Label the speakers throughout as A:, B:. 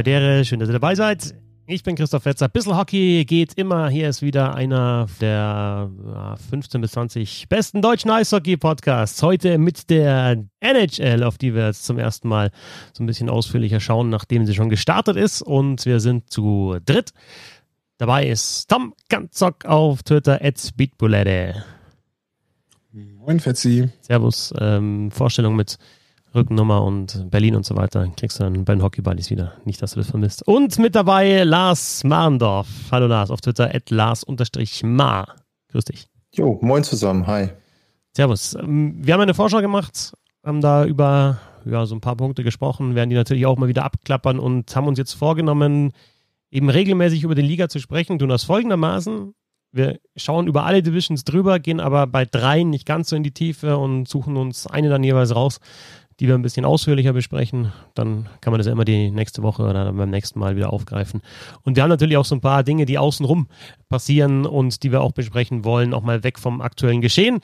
A: Aber der, schön, dass ihr dabei seid. Ich bin Christoph Fetzer. Bissl Hockey geht immer. Hier ist wieder einer der 15 bis 20 besten deutschen Eishockey-Podcasts. Heute mit der NHL, auf die wir jetzt zum ersten Mal so ein bisschen ausführlicher schauen, nachdem sie schon gestartet ist. Und wir sind zu dritt. Dabei ist Tom Ganzock auf Twitter, at Beatbulette.
B: Moin, Fetzi.
A: Servus. Ähm, Vorstellung mit Rückennummer und Berlin und so weiter, kriegst du dann bei den Hockeybuddies wieder. Nicht, dass du das vermisst. Und mit dabei Lars Marndorf. Hallo Lars, auf Twitter at Lars-Ma. Grüß dich.
C: Jo, moin zusammen, hi.
A: Servus. Ähm, wir haben eine Vorschau gemacht, haben da über ja, so ein paar Punkte gesprochen, werden die natürlich auch mal wieder abklappern und haben uns jetzt vorgenommen, eben regelmäßig über die Liga zu sprechen, tun das folgendermaßen. Wir schauen über alle Divisions drüber, gehen aber bei dreien nicht ganz so in die Tiefe und suchen uns eine dann jeweils raus, die wir ein bisschen ausführlicher besprechen. Dann kann man das ja immer die nächste Woche oder beim nächsten Mal wieder aufgreifen. Und wir haben natürlich auch so ein paar Dinge, die außenrum passieren und die wir auch besprechen wollen, auch mal weg vom aktuellen Geschehen.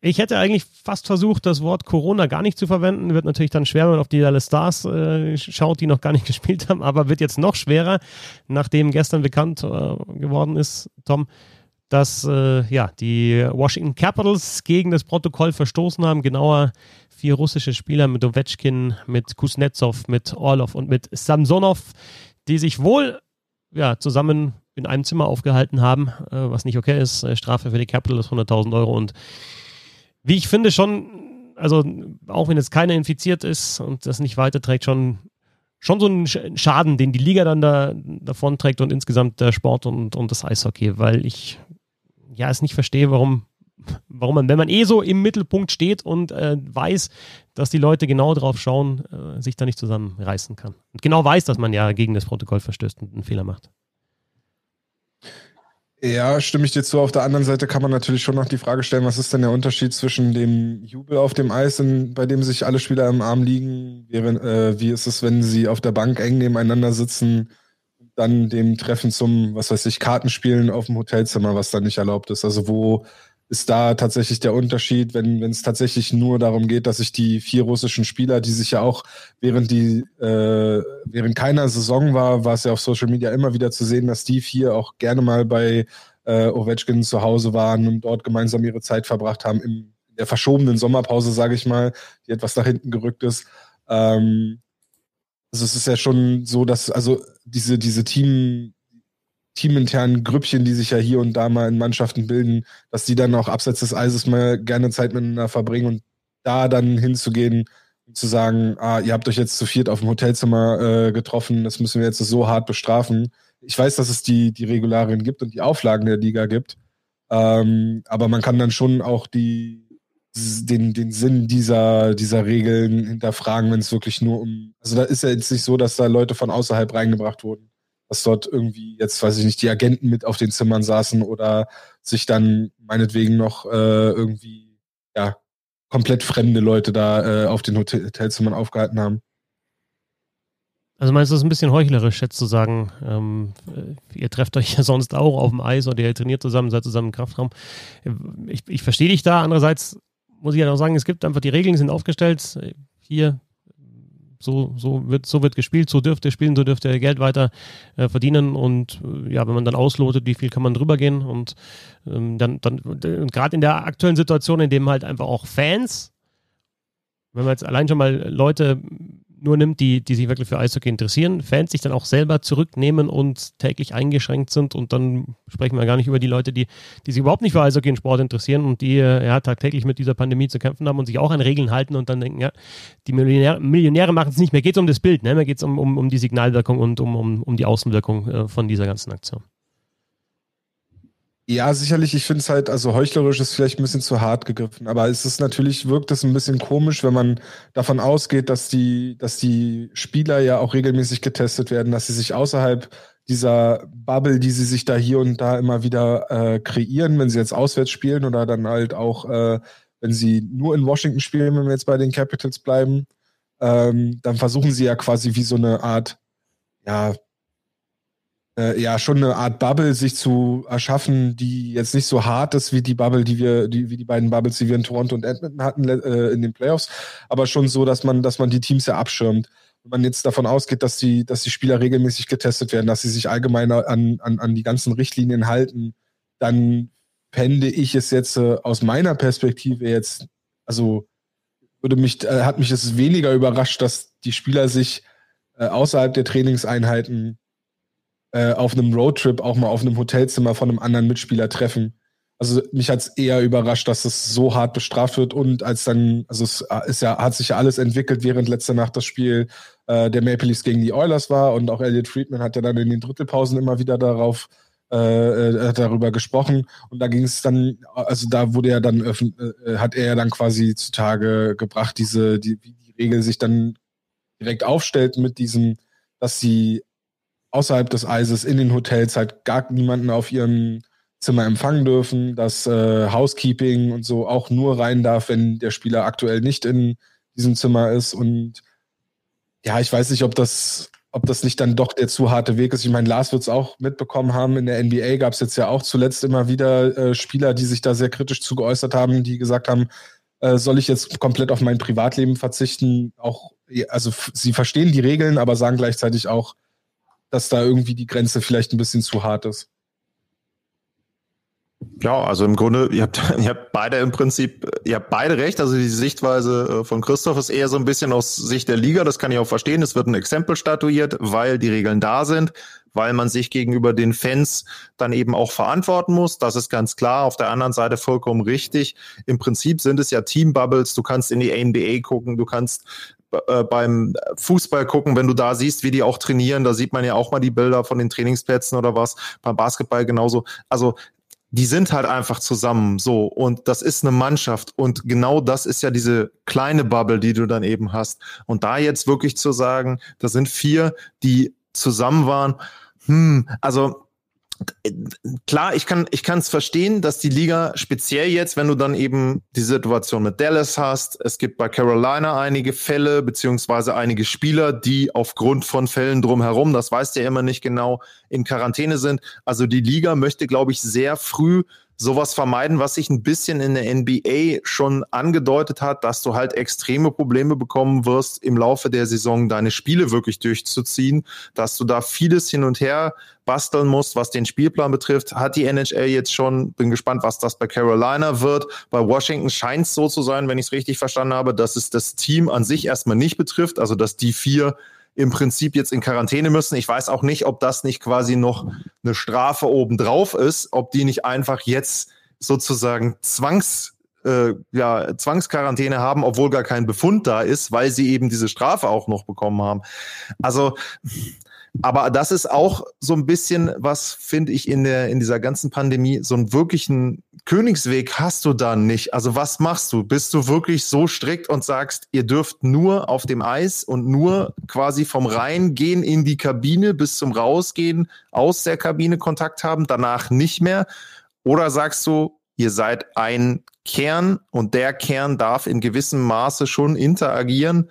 A: Ich hätte eigentlich fast versucht, das Wort Corona gar nicht zu verwenden. Wird natürlich dann schwer, wenn man auf die Dallas Stars äh, schaut, die noch gar nicht gespielt haben, aber wird jetzt noch schwerer, nachdem gestern bekannt äh, geworden ist, Tom, dass äh, ja, die Washington Capitals gegen das Protokoll verstoßen haben. Genauer vier russische Spieler mit Ovechkin, mit Kuznetsov, mit Orlov und mit Samsonov, die sich wohl ja, zusammen in einem Zimmer aufgehalten haben, äh, was nicht okay ist. Äh, Strafe für die Capitals 100.000 Euro und wie ich finde schon, also auch wenn jetzt keiner infiziert ist und das nicht weiterträgt, schon schon so ein Schaden, den die Liga dann da davon trägt und insgesamt der Sport und, und das Eishockey, weil ich ja es nicht verstehe, warum, warum man, wenn man eh so im Mittelpunkt steht und äh, weiß, dass die Leute genau drauf schauen, äh, sich da nicht zusammenreißen kann. Und genau weiß, dass man ja gegen das Protokoll verstößt und einen Fehler macht.
B: Ja, stimme ich dir zu. Auf der anderen Seite kann man natürlich schon noch die Frage stellen, was ist denn der Unterschied zwischen dem Jubel auf dem Eis, in, bei dem sich alle Spieler im Arm liegen? Wie, äh, wie ist es, wenn sie auf der Bank eng nebeneinander sitzen? Dann dem Treffen zum, was weiß ich, Kartenspielen auf dem Hotelzimmer, was dann nicht erlaubt ist. Also wo ist da tatsächlich der Unterschied, wenn es tatsächlich nur darum geht, dass sich die vier russischen Spieler, die sich ja auch während die äh, während keiner Saison war, war es ja auf Social Media immer wieder zu sehen, dass die vier auch gerne mal bei äh, Ovechkin zu Hause waren und dort gemeinsam ihre Zeit verbracht haben in der verschobenen Sommerpause, sage ich mal, die etwas nach hinten gerückt ist. Ähm, also es ist ja schon so, dass also diese, diese Team, teaminternen Grüppchen, die sich ja hier und da mal in Mannschaften bilden, dass die dann auch abseits des Eises mal gerne Zeit miteinander verbringen und da dann hinzugehen und zu sagen, ah, ihr habt euch jetzt zu viert auf dem Hotelzimmer äh, getroffen, das müssen wir jetzt so hart bestrafen. Ich weiß, dass es die, die Regularien gibt und die Auflagen der Liga gibt, ähm, aber man kann dann schon auch die, den, den Sinn dieser, dieser Regeln hinterfragen, wenn es wirklich nur um. Also da ist ja jetzt nicht so, dass da Leute von außerhalb reingebracht wurden. Dass dort irgendwie, jetzt weiß ich nicht, die Agenten mit auf den Zimmern saßen oder sich dann meinetwegen noch äh, irgendwie, ja, komplett fremde Leute da äh, auf den Hotel Hotelzimmern aufgehalten haben.
A: Also meinst du es ein bisschen heuchlerisch, jetzt zu sagen, ähm, ihr trefft euch ja sonst auch auf dem Eis oder ihr trainiert zusammen, seid zusammen im Kraftraum. Ich, ich verstehe dich da. Andererseits muss ich ja auch sagen, es gibt einfach die Regeln sind aufgestellt. Hier, so, so, wird, so wird gespielt, so dürft ihr spielen, so dürft ihr Geld weiter äh, verdienen. Und äh, ja, wenn man dann auslotet, wie viel kann man drüber gehen. Und ähm, dann, dann gerade in der aktuellen Situation, in dem halt einfach auch Fans, wenn man jetzt allein schon mal Leute nur nimmt, die, die sich wirklich für Eishockey interessieren, Fans sich dann auch selber zurücknehmen und täglich eingeschränkt sind und dann sprechen wir gar nicht über die Leute, die, die sich überhaupt nicht für Eishockey und Sport interessieren und die äh, ja, tagtäglich mit dieser Pandemie zu kämpfen haben und sich auch an Regeln halten und dann denken, ja, die Millionäre, Millionäre machen es nicht mehr, geht es um das Bild, ne? mir geht es um, um, um die Signalwirkung und um, um, um die Außenwirkung äh, von dieser ganzen Aktion.
B: Ja, sicherlich. Ich finde es halt, also heuchlerisch ist vielleicht ein bisschen zu hart gegriffen, aber es ist natürlich, wirkt es ein bisschen komisch, wenn man davon ausgeht, dass die, dass die Spieler ja auch regelmäßig getestet werden, dass sie sich außerhalb dieser Bubble, die sie sich da hier und da immer wieder äh, kreieren, wenn sie jetzt auswärts spielen oder dann halt auch, äh, wenn sie nur in Washington spielen, wenn wir jetzt bei den Capitals bleiben, ähm, dann versuchen sie ja quasi wie so eine Art, ja, äh, ja schon eine Art Bubble sich zu erschaffen, die jetzt nicht so hart ist wie die Bubble, die wir, die, wie die beiden Bubbles, die wir in Toronto und Edmonton hatten äh, in den Playoffs, aber schon so, dass man, dass man die Teams ja abschirmt. wenn man jetzt davon ausgeht, dass die, dass die Spieler regelmäßig getestet werden, dass sie sich allgemein an, an, an die ganzen Richtlinien halten, dann fände ich es jetzt äh, aus meiner Perspektive jetzt, also würde mich, äh, hat mich es weniger überrascht, dass die Spieler sich äh, außerhalb der Trainingseinheiten äh, auf einem Roadtrip auch mal auf einem Hotelzimmer von einem anderen Mitspieler treffen. Also mich hat es eher überrascht, dass es so hart bestraft wird und als dann, also es ist ja, hat sich ja alles entwickelt, während letzte Nacht das Spiel äh, der Maple Leafs gegen die Oilers war und auch Elliot Friedman hat ja dann in den Drittelpausen immer wieder darauf äh, äh darüber gesprochen und da ging es dann, also da wurde ja dann äh, hat er ja dann quasi zutage gebracht, diese die, wie die Regel sich dann direkt aufstellt mit diesem, dass sie außerhalb des Eises in den Hotels halt gar niemanden auf ihrem Zimmer empfangen dürfen, dass äh, Housekeeping und so auch nur rein darf, wenn der Spieler aktuell nicht in diesem Zimmer ist. Und ja, ich weiß nicht, ob das, ob das nicht dann doch der zu harte Weg ist. Ich meine, Lars wird es auch mitbekommen haben. In der NBA gab es jetzt ja auch zuletzt immer wieder äh, Spieler, die sich da sehr kritisch zu geäußert haben, die gesagt haben, äh, soll ich jetzt komplett auf mein Privatleben verzichten? Auch, also sie verstehen die Regeln, aber sagen gleichzeitig auch, dass da irgendwie die Grenze vielleicht ein bisschen zu hart ist.
C: Ja, also im Grunde, ihr habt, ihr habt beide im Prinzip, ihr habt beide recht. Also die Sichtweise äh, von Christoph ist eher so ein bisschen aus Sicht der Liga. Das kann ich auch verstehen. Es wird ein Exempel statuiert, weil die Regeln da sind, weil man sich gegenüber den Fans dann eben auch verantworten muss. Das ist ganz klar. Auf der anderen Seite vollkommen richtig. Im Prinzip sind es ja Teambubbles. Du kannst in die NBA gucken. Du kannst äh, beim Fußball gucken, wenn du da siehst, wie die auch trainieren, da sieht man ja auch mal die Bilder von den Trainingsplätzen oder was. Beim Basketball genauso. Also die sind halt einfach zusammen so und das ist eine Mannschaft und genau das ist ja diese kleine Bubble, die du dann eben hast. Und da jetzt wirklich zu sagen, da sind vier, die zusammen waren, hm, also klar, ich kann ich verstehen, dass die Liga speziell jetzt, wenn du dann eben die Situation mit Dallas hast, es gibt bei Carolina einige Fälle beziehungsweise einige Spieler, die aufgrund von Fällen drumherum, das weißt du ja immer nicht genau, in Quarantäne sind. Also die Liga möchte, glaube ich, sehr früh sowas vermeiden, was sich ein bisschen in der NBA schon angedeutet hat, dass du halt extreme Probleme bekommen wirst, im Laufe der Saison deine Spiele wirklich durchzuziehen, dass du da vieles hin und her basteln musst, was den Spielplan betrifft. Hat die NHL jetzt schon, bin gespannt, was das bei Carolina wird. Bei Washington scheint es so zu sein, wenn ich es richtig verstanden habe, dass es das Team an sich erstmal nicht betrifft, also dass die vier im Prinzip jetzt in Quarantäne müssen. Ich weiß auch nicht, ob das nicht quasi noch eine Strafe obendrauf ist, ob die nicht einfach jetzt sozusagen Zwangs, äh, ja, Zwangsquarantäne haben, obwohl gar kein Befund da ist, weil sie eben diese Strafe auch noch bekommen haben. Also aber das ist auch so ein bisschen, was finde ich in der, in dieser ganzen Pandemie, so einen wirklichen Königsweg hast du da nicht. Also was machst du? Bist du wirklich so strikt und sagst, ihr dürft nur auf dem Eis und nur quasi vom Reingehen in die Kabine bis zum Rausgehen aus der Kabine Kontakt haben, danach nicht mehr? Oder sagst du, ihr seid ein Kern und der Kern darf in gewissem Maße schon interagieren?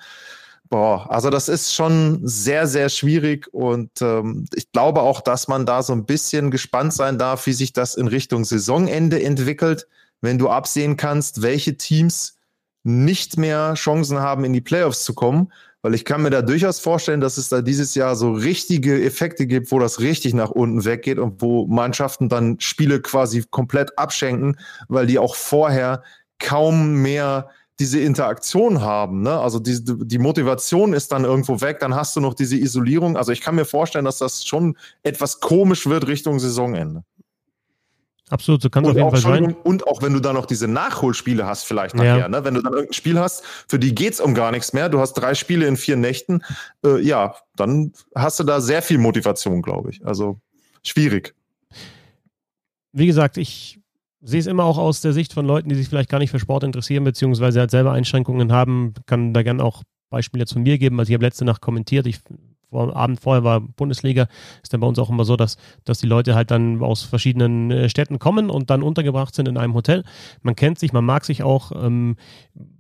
C: Boah, also das ist schon sehr, sehr schwierig und ähm, ich glaube auch, dass man da so ein bisschen gespannt sein darf, wie sich das in Richtung Saisonende entwickelt, wenn du absehen kannst, welche Teams nicht mehr Chancen haben, in die Playoffs zu kommen. Weil ich kann mir da durchaus vorstellen, dass es da dieses Jahr so richtige Effekte gibt, wo das richtig nach unten weggeht und wo Mannschaften dann Spiele quasi komplett abschenken, weil die auch vorher kaum mehr diese Interaktion haben. Ne? Also die, die Motivation ist dann irgendwo weg, dann hast du noch diese Isolierung. Also ich kann mir vorstellen, dass das schon etwas komisch wird Richtung Saisonende.
A: Absolut, so kann es auf jeden Fall sein.
C: Und auch wenn du dann noch diese Nachholspiele hast, vielleicht nachher, ja. ne? wenn du dann irgendein Spiel hast, für die geht's um gar nichts mehr, du hast drei Spiele in vier Nächten, äh, ja, dann hast du da sehr viel Motivation, glaube ich. Also schwierig.
A: Wie gesagt, ich sehe es immer auch aus der Sicht von Leuten, die sich vielleicht gar nicht für Sport interessieren, beziehungsweise halt selber Einschränkungen haben. Kann da gerne auch Beispiele jetzt von mir geben. Also ich habe letzte Nacht kommentiert, ich vor Abend vorher war Bundesliga, ist dann bei uns auch immer so, dass, dass die Leute halt dann aus verschiedenen äh, Städten kommen und dann untergebracht sind in einem Hotel. Man kennt sich, man mag sich auch. Ähm,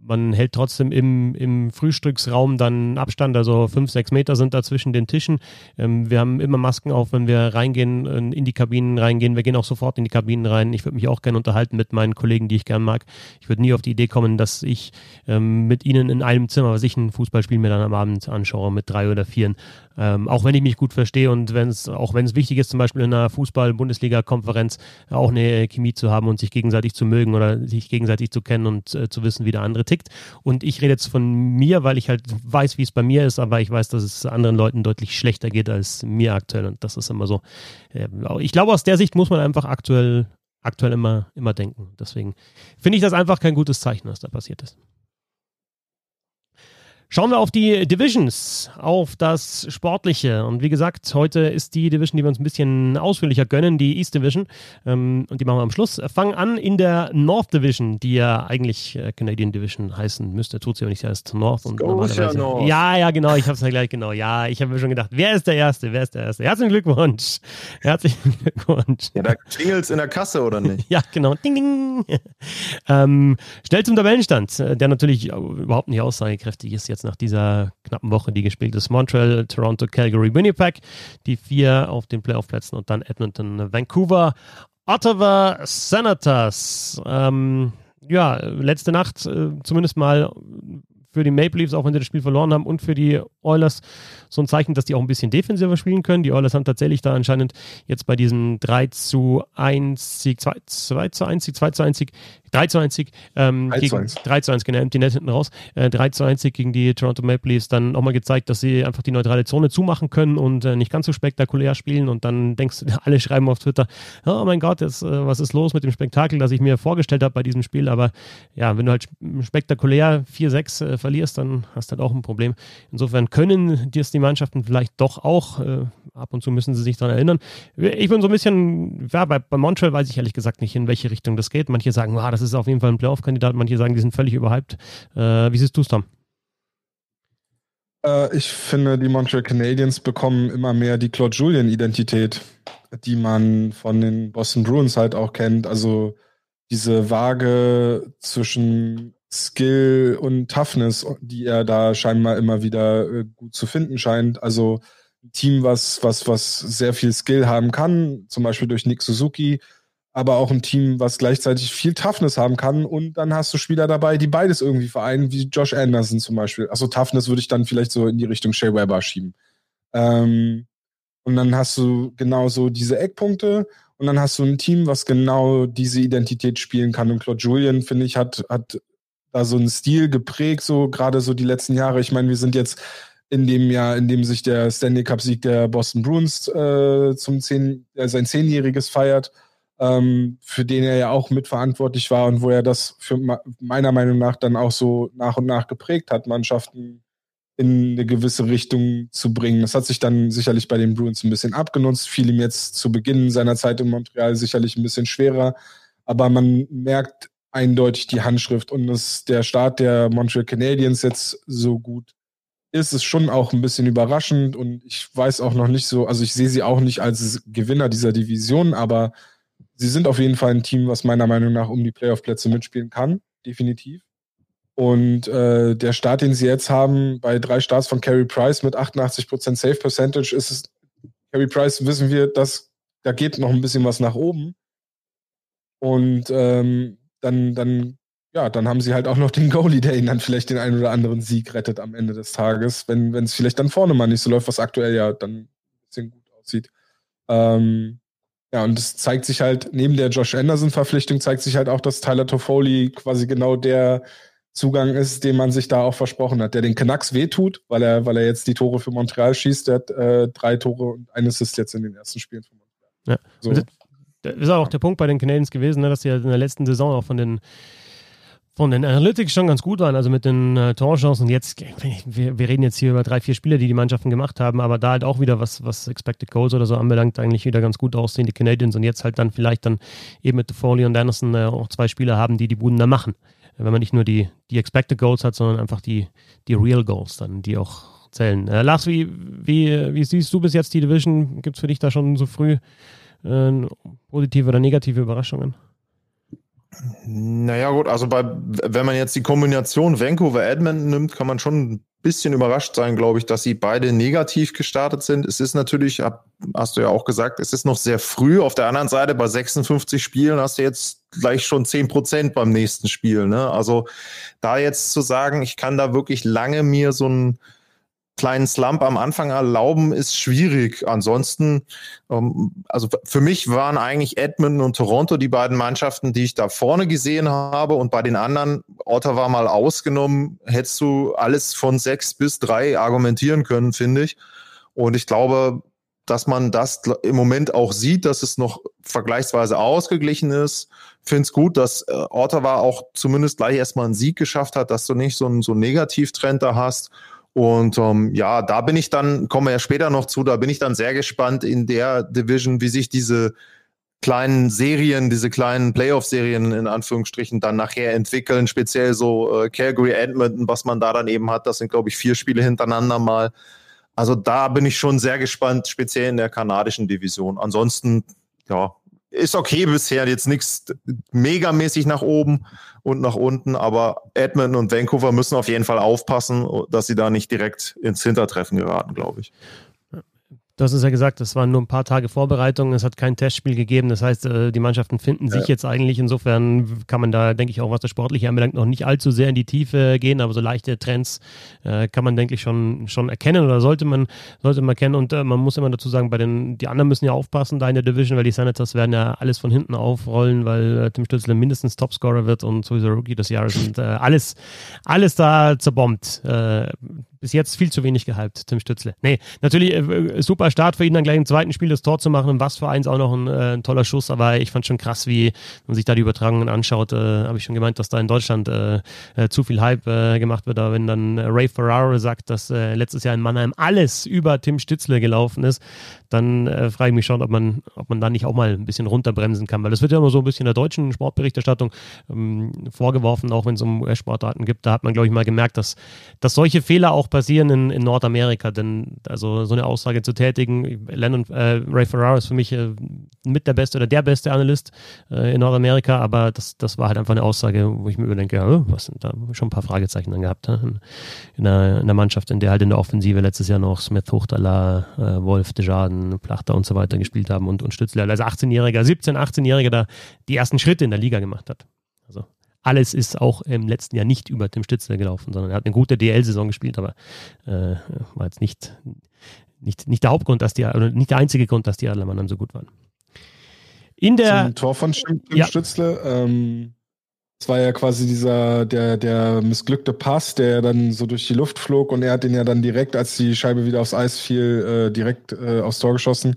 A: man hält trotzdem im, im Frühstücksraum dann Abstand, also fünf, sechs Meter sind da zwischen den Tischen. Ähm, wir haben immer Masken auf, wenn wir reingehen, in die Kabinen reingehen. Wir gehen auch sofort in die Kabinen rein. Ich würde mich auch gerne unterhalten mit meinen Kollegen, die ich gerne mag. Ich würde nie auf die Idee kommen, dass ich ähm, mit ihnen in einem Zimmer, was ich ein Fußballspiel mir dann am Abend anschaue, mit drei oder vieren. Ähm, auch wenn ich mich gut verstehe und wenn es, auch wenn es wichtig ist, zum Beispiel in einer Fußball-Bundesliga-Konferenz auch eine Chemie zu haben und sich gegenseitig zu mögen oder sich gegenseitig zu kennen und äh, zu wissen, wie der andere tickt. Und ich rede jetzt von mir, weil ich halt weiß, wie es bei mir ist, aber ich weiß, dass es anderen Leuten deutlich schlechter geht als mir aktuell. Und das ist immer so. Ich glaube, aus der Sicht muss man einfach aktuell, aktuell immer, immer denken. Deswegen finde ich das einfach kein gutes Zeichen, was da passiert ist. Schauen wir auf die Divisions, auf das Sportliche. Und wie gesagt, heute ist die Division, die wir uns ein bisschen ausführlicher gönnen, die East Division. Ähm, und die machen wir am Schluss. Fangen an in der North Division, die ja eigentlich äh, Canadian Division heißen müsste. Tut sie aber nicht, heißt North. Und normalerweise, North. Ja, ja, genau. Ich habe es ja gleich genau. Ja, ich habe mir schon gedacht, wer ist der Erste? Wer ist der Erste? Herzlichen Glückwunsch. Herzlichen Glückwunsch.
C: Ja, da klingelt's in der Kasse, oder nicht?
A: ja, genau. Ding, ding. ähm, schnell zum Tabellenstand, äh, der natürlich überhaupt nicht aussagekräftig ist jetzt jetzt nach dieser knappen Woche, die gespielt ist. Montreal, Toronto, Calgary, Winnipeg, die vier auf den Playoff-Plätzen und dann Edmonton, Vancouver, Ottawa, Senators. Ähm, ja, letzte Nacht äh, zumindest mal für die Maple Leafs, auch wenn sie das Spiel verloren haben, und für die Oilers so ein Zeichen, dass die auch ein bisschen defensiver spielen können. Die Oilers haben tatsächlich da anscheinend jetzt bei diesem 3 zu 1 Sieg, 2, 2 zu 1 Sieg, 2 zu 1 Sieg 3 zu 1 Sieg ähm, 3 gegen, 1. 3 zu 1, genau, Empty Net hinten raus. Äh, 3 zu 1 Sieg gegen die Toronto Maple Leafs dann nochmal gezeigt, dass sie einfach die neutrale Zone zumachen können und äh, nicht ganz so spektakulär spielen und dann denkst du, alle schreiben auf Twitter, oh mein Gott, jetzt, äh, was ist los mit dem Spektakel, das ich mir vorgestellt habe bei diesem Spiel, aber ja, wenn du halt spektakulär 4-6 äh, verlierst, dann hast du halt auch ein Problem. Insofern können dir die Mannschaften vielleicht doch auch, äh, ab und zu müssen sie sich daran erinnern. Ich bin so ein bisschen, ja, bei, bei Montreal weiß ich ehrlich gesagt nicht, in welche Richtung das geht. Manche sagen, wow, das das ist auf jeden Fall ein Playoff-Kandidat. Manche sagen, die sind völlig überhyped. Äh, wie siehst du es, Tom?
B: Äh, ich finde, die Montreal Canadiens bekommen immer mehr die Claude Julien-Identität, die man von den Boston Bruins halt auch kennt. Also diese Waage zwischen Skill und Toughness, die er da scheinbar immer wieder äh, gut zu finden scheint. Also ein Team, was, was, was sehr viel Skill haben kann, zum Beispiel durch Nick Suzuki, aber auch ein Team, was gleichzeitig viel Toughness haben kann. Und dann hast du Spieler dabei, die beides irgendwie vereinen, wie Josh Anderson zum Beispiel. Also Toughness würde ich dann vielleicht so in die Richtung Shea Weber schieben. Ähm, und dann hast du genauso diese Eckpunkte und dann hast du ein Team, was genau diese Identität spielen kann. Und Claude Julian, finde ich, hat, hat da so einen Stil geprägt, so gerade so die letzten Jahre. Ich meine, wir sind jetzt in dem Jahr, in dem sich der Stanley Cup-Sieg der Boston Bruins äh, zum zehn, äh, sein Zehnjähriges feiert ähm, für den er ja auch mitverantwortlich war und wo er das für meiner Meinung nach dann auch so nach und nach geprägt hat, Mannschaften in eine gewisse Richtung zu bringen. Das hat sich dann sicherlich bei den Bruins ein bisschen abgenutzt, fiel ihm jetzt zu Beginn seiner Zeit in Montreal sicherlich ein bisschen schwerer, aber man merkt eindeutig die Handschrift und dass der Start der Montreal Canadiens jetzt so gut ist, ist schon auch ein bisschen überraschend und ich weiß auch noch nicht so, also ich sehe sie auch nicht als Gewinner dieser Division, aber sie sind auf jeden Fall ein Team, was meiner Meinung nach um die Playoff-Plätze mitspielen kann, definitiv. Und äh, der Start, den sie jetzt haben, bei drei Starts von Carey Price mit 88% Safe Percentage, ist es, Carey Price wissen wir, dass da geht noch ein bisschen was nach oben. Und ähm, dann, dann, ja, dann haben sie halt auch noch den Goalie, der ihnen dann vielleicht den einen oder anderen Sieg rettet am Ende des Tages, wenn es vielleicht dann vorne mal nicht so läuft, was aktuell ja dann ein bisschen gut aussieht. Ähm, ja, und es zeigt sich halt, neben der Josh Anderson-Verpflichtung zeigt sich halt auch, dass Tyler Toffoli quasi genau der Zugang ist, den man sich da auch versprochen hat, der den Canucks wehtut, weil er, weil er jetzt die Tore für Montreal schießt. Der hat äh, drei Tore und ein Assist jetzt in den ersten Spielen von
A: Montreal. Ja. So. Das ist auch der Punkt bei den Canadiens gewesen, ne, dass sie ja in der letzten Saison auch von den von den Analytics schon ganz gut waren, also mit den äh, Torchancen. Jetzt, wir, wir, reden jetzt hier über drei, vier Spiele, die die Mannschaften gemacht haben, aber da halt auch wieder was, was Expected Goals oder so anbelangt, eigentlich wieder ganz gut aussehen, die Canadiens und jetzt halt dann vielleicht dann eben mit Foley und Anderson äh, auch zwei Spieler haben, die die Buden da machen. Wenn man nicht nur die, die Expected Goals hat, sondern einfach die, die Real Goals dann, die auch zählen. Äh, Lars, wie, wie, wie siehst du bis jetzt die Division? Gibt es für dich da schon so früh äh, positive oder negative Überraschungen?
C: Naja, gut, also bei, wenn man jetzt die Kombination Vancouver-Edmonton nimmt, kann man schon ein bisschen überrascht sein, glaube ich, dass sie beide negativ gestartet sind. Es ist natürlich, hast du ja auch gesagt, es ist noch sehr früh. Auf der anderen Seite, bei 56 Spielen hast du jetzt gleich schon 10 Prozent beim nächsten Spiel. Ne? Also da jetzt zu sagen, ich kann da wirklich lange mir so ein kleinen Slump am Anfang erlauben, ist schwierig. Ansonsten, ähm, also für mich waren eigentlich Edmonton und Toronto die beiden Mannschaften, die ich da vorne gesehen habe. Und bei den anderen, Ottawa mal ausgenommen, hättest du alles von sechs bis drei argumentieren können, finde ich. Und ich glaube, dass man das im Moment auch sieht, dass es noch vergleichsweise ausgeglichen ist. Finde es gut, dass äh, Ottawa auch zumindest gleich erstmal einen Sieg geschafft hat, dass du nicht so einen, so einen Negativtrend da hast. Und ähm, ja, da bin ich dann, kommen wir ja später noch zu, da bin ich dann sehr gespannt in der Division, wie sich diese kleinen Serien, diese kleinen Playoff-Serien in Anführungsstrichen dann nachher entwickeln, speziell so äh, Calgary, Edmonton, was man da dann eben hat, das sind glaube ich vier Spiele hintereinander mal. Also da bin ich schon sehr gespannt, speziell in der kanadischen Division. Ansonsten, ja, ist okay bisher, jetzt nichts megamäßig nach oben und nach unten, aber Edmonton und Vancouver müssen auf jeden Fall aufpassen, dass sie da nicht direkt ins Hintertreffen geraten, glaube ich.
A: Du hast es ja gesagt, es waren nur ein paar Tage Vorbereitung, es hat kein Testspiel gegeben. Das heißt, äh, die Mannschaften finden sich ja. jetzt eigentlich. Insofern kann man da, denke ich, auch was das Sportliche anbelangt, noch nicht allzu sehr in die Tiefe gehen, aber so leichte Trends äh, kann man, denke ich, schon, schon erkennen oder sollte man, sollte man kennen. Und äh, man muss immer dazu sagen, bei den, die anderen müssen ja aufpassen da in der Division, weil die Senators werden ja alles von hinten aufrollen, weil äh, Tim Stützle mindestens Topscorer wird und sowieso Rookie des Jahres und äh, alles, alles da zerbombt. Bis jetzt viel zu wenig gehypt, Tim Stützle. Nee, natürlich äh, super Start für ihn, dann gleich im zweiten Spiel das Tor zu machen. Und was für eins auch noch ein, äh, ein toller Schuss. Aber ich fand schon krass, wie man sich da die Übertragungen anschaut. Äh, Habe ich schon gemeint, dass da in Deutschland äh, äh, zu viel Hype äh, gemacht wird. Aber wenn dann Ray Ferraro sagt, dass äh, letztes Jahr in Mannheim alles über Tim Stützle gelaufen ist, dann äh, frage ich mich schon, ob man, ob man da nicht auch mal ein bisschen runterbremsen kann. Weil das wird ja immer so ein bisschen der deutschen Sportberichterstattung ähm, vorgeworfen, auch wenn es um US-Sportarten gibt. Da hat man, glaube ich, mal gemerkt, dass, dass solche Fehler auch passieren in, in Nordamerika. Denn also so eine Aussage zu tätigen, Lennon, äh, Ray Ferraro ist für mich äh, mit der beste oder der beste Analyst äh, in Nordamerika, aber das, das war halt einfach eine Aussage, wo ich mir überdenke, ja, was sind da schon ein paar Fragezeichen dann gehabt. In, in, einer, in einer Mannschaft, in der halt in der Offensive letztes Jahr noch Smith, Hochtala, äh, Wolf, Desjardins, Plachter und so weiter gespielt haben und, und Stützler als 18-Jähriger, 17, 18-Jähriger da die ersten Schritte in der Liga gemacht hat. Also alles ist auch im letzten Jahr nicht über Tim Stützler gelaufen, sondern er hat eine gute DL-Saison gespielt, aber äh, war jetzt nicht, nicht, nicht der Hauptgrund, dass die, oder nicht der einzige Grund, dass die Adlermann so gut waren.
B: In der Zum Tor von Tim ja. Stützle, ähm, es war ja quasi dieser, der, der missglückte Pass, der dann so durch die Luft flog und er hat den ja dann direkt, als die Scheibe wieder aufs Eis fiel, äh, direkt äh, aufs Tor geschossen.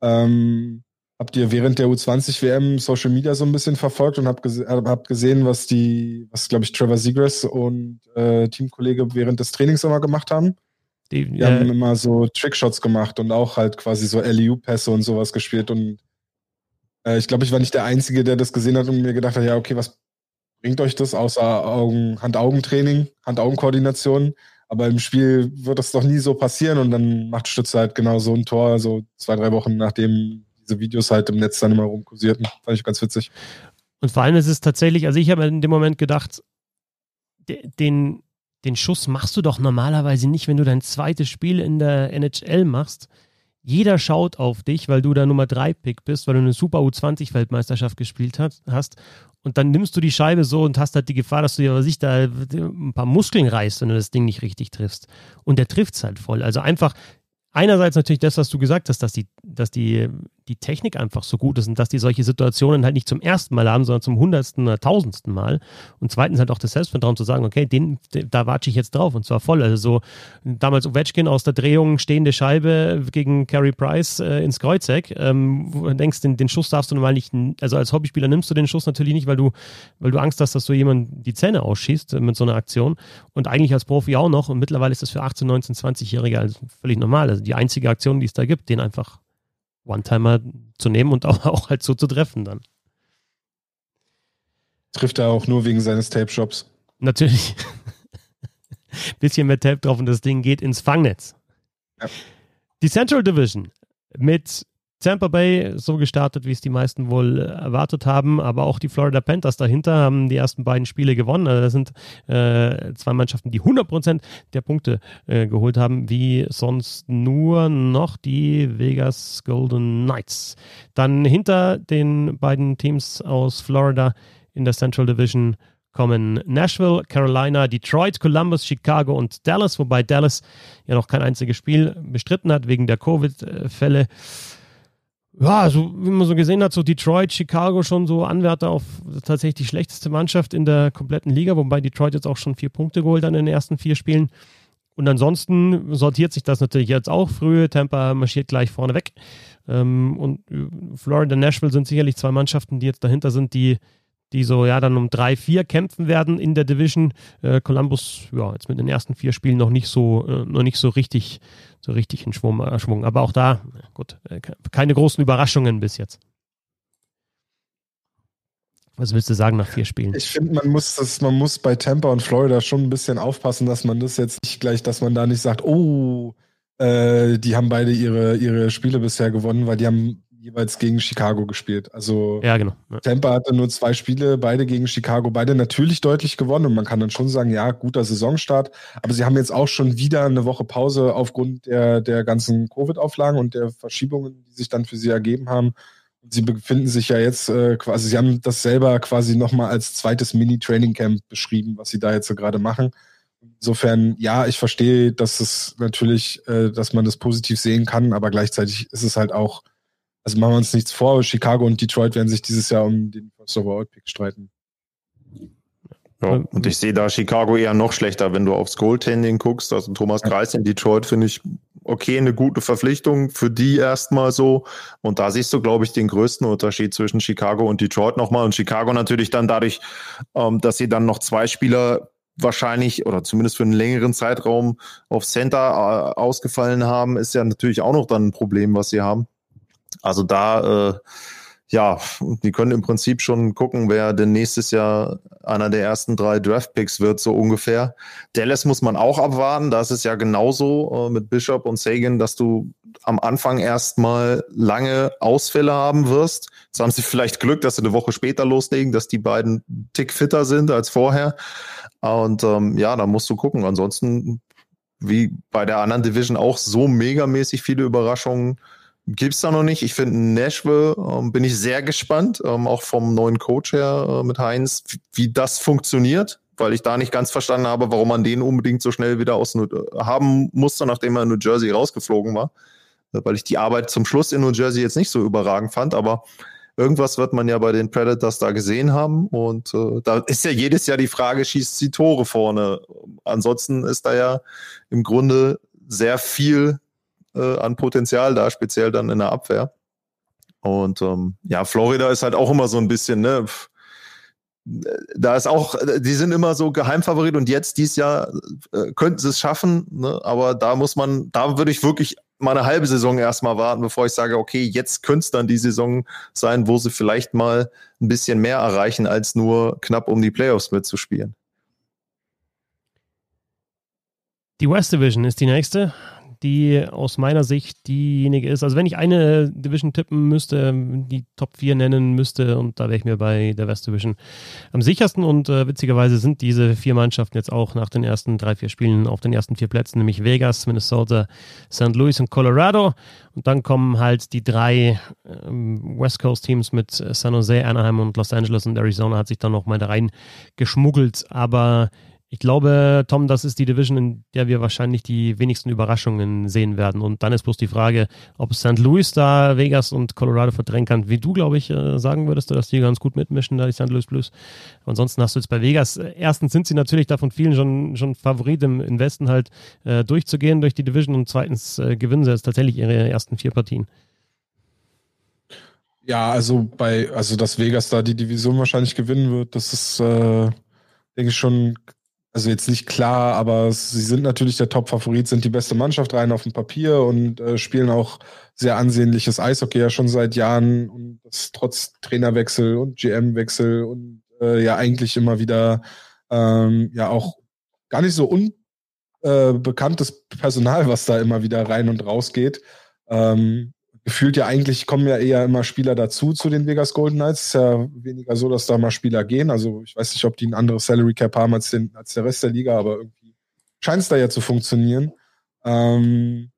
B: Ähm, habt ihr während der U20 WM Social Media so ein bisschen verfolgt und habt, gese habt gesehen, was die, was glaube ich Trevor Seagrass und äh, Teamkollege während des Trainings immer gemacht haben? Die, die haben äh, immer so Trickshots gemacht und auch halt quasi so LEU-Pässe und sowas gespielt und äh, ich glaube, ich war nicht der Einzige, der das gesehen hat und mir gedacht hat, ja, okay, was bringt euch das außer Augen, Hand-Augen-Training, Hand-Augen-Koordination? Aber im Spiel wird das doch nie so passieren und dann macht Stütze halt genau so ein Tor, so zwei, drei Wochen nachdem diese Videos halt im Netz dann immer rumkursierten. Fand ich ganz witzig.
A: Und vor allem ist es tatsächlich, also ich habe in dem Moment gedacht, den, den Schuss machst du doch normalerweise nicht, wenn du dein zweites Spiel in der NHL machst. Jeder schaut auf dich, weil du da Nummer 3 Pick bist, weil du eine Super U20 Weltmeisterschaft gespielt hast. Und dann nimmst du die Scheibe so und hast halt die Gefahr, dass du dir, was ich da, ein paar Muskeln reißt, wenn du das Ding nicht richtig triffst. Und der trifft es halt voll. Also einfach einerseits natürlich das, was du gesagt hast, dass die, dass die die Technik einfach so gut ist und dass die solche Situationen halt nicht zum ersten Mal haben, sondern zum hundertsten oder tausendsten Mal. Und zweitens halt auch das Selbstvertrauen zu sagen, okay, den, da watsche ich jetzt drauf und zwar voll. Also so damals Ovechkin aus der Drehung, stehende Scheibe gegen Carey Price äh, ins Kreuzeck. Ähm, wo du denkst, den, den Schuss darfst du normal nicht, also als Hobbyspieler nimmst du den Schuss natürlich nicht, weil du, weil du Angst hast, dass du jemand die Zähne ausschießt äh, mit so einer Aktion. Und eigentlich als Profi auch noch. Und mittlerweile ist das für 18, 19, 20-Jährige also völlig normal. Also die einzige Aktion, die es da gibt, den einfach One-Timer zu nehmen und auch, auch halt so zu treffen dann.
B: Trifft er auch nur wegen seines Tape-Shops.
A: Natürlich. Bisschen mehr Tape drauf und das Ding geht ins Fangnetz. Ja. Die Central Division mit Tampa Bay so gestartet, wie es die meisten wohl erwartet haben, aber auch die Florida Panthers dahinter haben die ersten beiden Spiele gewonnen. Also das sind äh, zwei Mannschaften, die 100% der Punkte äh, geholt haben, wie sonst nur noch die Vegas Golden Knights. Dann hinter den beiden Teams aus Florida in der Central Division kommen Nashville, Carolina, Detroit, Columbus, Chicago und Dallas, wobei Dallas ja noch kein einziges Spiel bestritten hat wegen der Covid-Fälle. Ja, also wie man so gesehen hat, so Detroit, Chicago schon so Anwärter auf tatsächlich die schlechteste Mannschaft in der kompletten Liga, wobei Detroit jetzt auch schon vier Punkte geholt hat in den ersten vier Spielen. Und ansonsten sortiert sich das natürlich jetzt auch früh. Tampa marschiert gleich vorne weg. Ähm, und Florida, Nashville sind sicherlich zwei Mannschaften, die jetzt dahinter sind, die die so ja dann um drei, vier kämpfen werden in der Division. Äh, Columbus, ja, jetzt mit den ersten vier Spielen noch nicht so, äh, noch nicht so richtig, so richtig in Schwung, äh, Schwung. Aber auch da, gut, äh, keine großen Überraschungen bis jetzt. Was willst du sagen nach vier Spielen?
B: Ich finde, man muss das, man muss bei Tampa und Florida schon ein bisschen aufpassen, dass man das jetzt nicht gleich, dass man da nicht sagt, oh, äh, die haben beide ihre, ihre Spiele bisher gewonnen, weil die haben jeweils gegen Chicago gespielt. Also
A: ja, genau. Ja.
B: Tampa hatte nur zwei Spiele, beide gegen Chicago, beide natürlich deutlich gewonnen. Und man kann dann schon sagen, ja, guter Saisonstart. Aber sie haben jetzt auch schon wieder eine Woche Pause aufgrund der, der ganzen Covid-Auflagen und der Verschiebungen, die sich dann für sie ergeben haben. Und sie befinden sich ja jetzt äh, quasi, sie haben das selber quasi nochmal als zweites Mini-Training-Camp beschrieben, was sie da jetzt so gerade machen. Insofern, ja, ich verstehe, dass es natürlich, äh, dass man das positiv sehen kann, aber gleichzeitig ist es halt auch also machen wir uns nichts vor, Chicago und Detroit werden sich dieses Jahr um den First Overall Pick streiten.
C: Ja, und ich sehe da Chicago eher noch schlechter, wenn du aufs Goaltending guckst. Also Thomas Kreis in Detroit finde ich okay, eine gute Verpflichtung für die erstmal so. Und da siehst du, glaube ich, den größten Unterschied zwischen Chicago und Detroit nochmal. Und Chicago natürlich dann dadurch, ähm, dass sie dann noch zwei Spieler wahrscheinlich oder zumindest für einen längeren Zeitraum auf Center äh, ausgefallen haben, ist ja natürlich auch noch dann ein Problem, was sie haben. Also da, äh, ja, die können im Prinzip schon gucken, wer denn nächstes Jahr einer der ersten drei Draftpicks wird, so ungefähr. Dallas muss man auch abwarten. Da ist es ja genauso äh, mit Bishop und Sagan, dass du am Anfang erstmal lange Ausfälle haben wirst. Jetzt haben sie vielleicht Glück, dass sie eine Woche später loslegen, dass die beiden tick fitter sind als vorher. Und ähm, ja, da musst du gucken. Ansonsten, wie bei der anderen Division auch so megamäßig viele Überraschungen gibt's da noch nicht. Ich finde Nashville ähm, bin ich sehr gespannt, ähm, auch vom neuen Coach her äh, mit Heinz, wie das funktioniert, weil ich da nicht ganz verstanden habe, warum man den unbedingt so schnell wieder aus New haben musste, nachdem er in New Jersey rausgeflogen war, äh, weil ich die Arbeit zum Schluss in New Jersey jetzt nicht so überragend fand, aber irgendwas wird man ja bei den Predators da gesehen haben und äh, da ist ja jedes Jahr die Frage, schießt sie Tore vorne? Ansonsten ist da ja im Grunde sehr viel äh, an Potenzial da, speziell dann in der Abwehr. Und ähm, ja, Florida ist halt auch immer so ein bisschen, ne, da ist auch, die sind immer so Geheimfavorit und jetzt dieses Jahr äh, könnten sie es schaffen, ne? aber da muss man, da würde ich wirklich mal eine halbe Saison erstmal warten, bevor ich sage, okay, jetzt könnte es dann die Saison sein, wo sie vielleicht mal ein bisschen mehr erreichen, als nur knapp um die Playoffs mitzuspielen.
A: Die West Division ist die nächste die aus meiner Sicht diejenige ist. Also wenn ich eine Division tippen müsste, die Top 4 nennen müsste, und da wäre ich mir bei der West Division am sichersten. Und äh, witzigerweise sind diese vier Mannschaften jetzt auch nach den ersten drei, vier Spielen auf den ersten vier Plätzen, nämlich Vegas, Minnesota, St. Louis und Colorado. Und dann kommen halt die drei ähm, West Coast Teams mit San Jose, Anaheim und Los Angeles und Arizona hat sich dann noch mal da rein geschmuggelt. Aber ich glaube, Tom, das ist die Division, in der wir wahrscheinlich die wenigsten Überraschungen sehen werden. Und dann ist bloß die Frage, ob St. Louis da Vegas und Colorado verdrängen kann. Wie du, glaube ich, äh, sagen würdest, dass die ganz gut mitmischen, da die St. Louis Blues. Ansonsten hast du jetzt bei Vegas, äh, erstens sind sie natürlich da von vielen schon, schon Favorit im, im Westen halt äh, durchzugehen durch die Division und zweitens äh, gewinnen sie jetzt tatsächlich ihre ersten vier Partien.
B: Ja, also bei, also dass Vegas da die Division wahrscheinlich gewinnen wird, das ist, äh, denke ich, schon also jetzt nicht klar, aber sie sind natürlich der Top-Favorit, sind die beste Mannschaft rein auf dem Papier und äh, spielen auch sehr ansehnliches Eishockey ja schon seit Jahren und das trotz Trainerwechsel und GM-Wechsel und äh, ja eigentlich immer wieder ähm, ja auch gar nicht so unbekanntes äh, Personal, was da immer wieder rein und raus geht. Ähm, gefühlt ja eigentlich kommen ja eher immer Spieler dazu zu den Vegas Golden Knights. Ist ja weniger so, dass da mal Spieler gehen. Also ich weiß nicht, ob die ein anderes Salary Cap haben als, den, als der Rest der Liga, aber irgendwie scheint es da ja zu funktionieren. Ähm,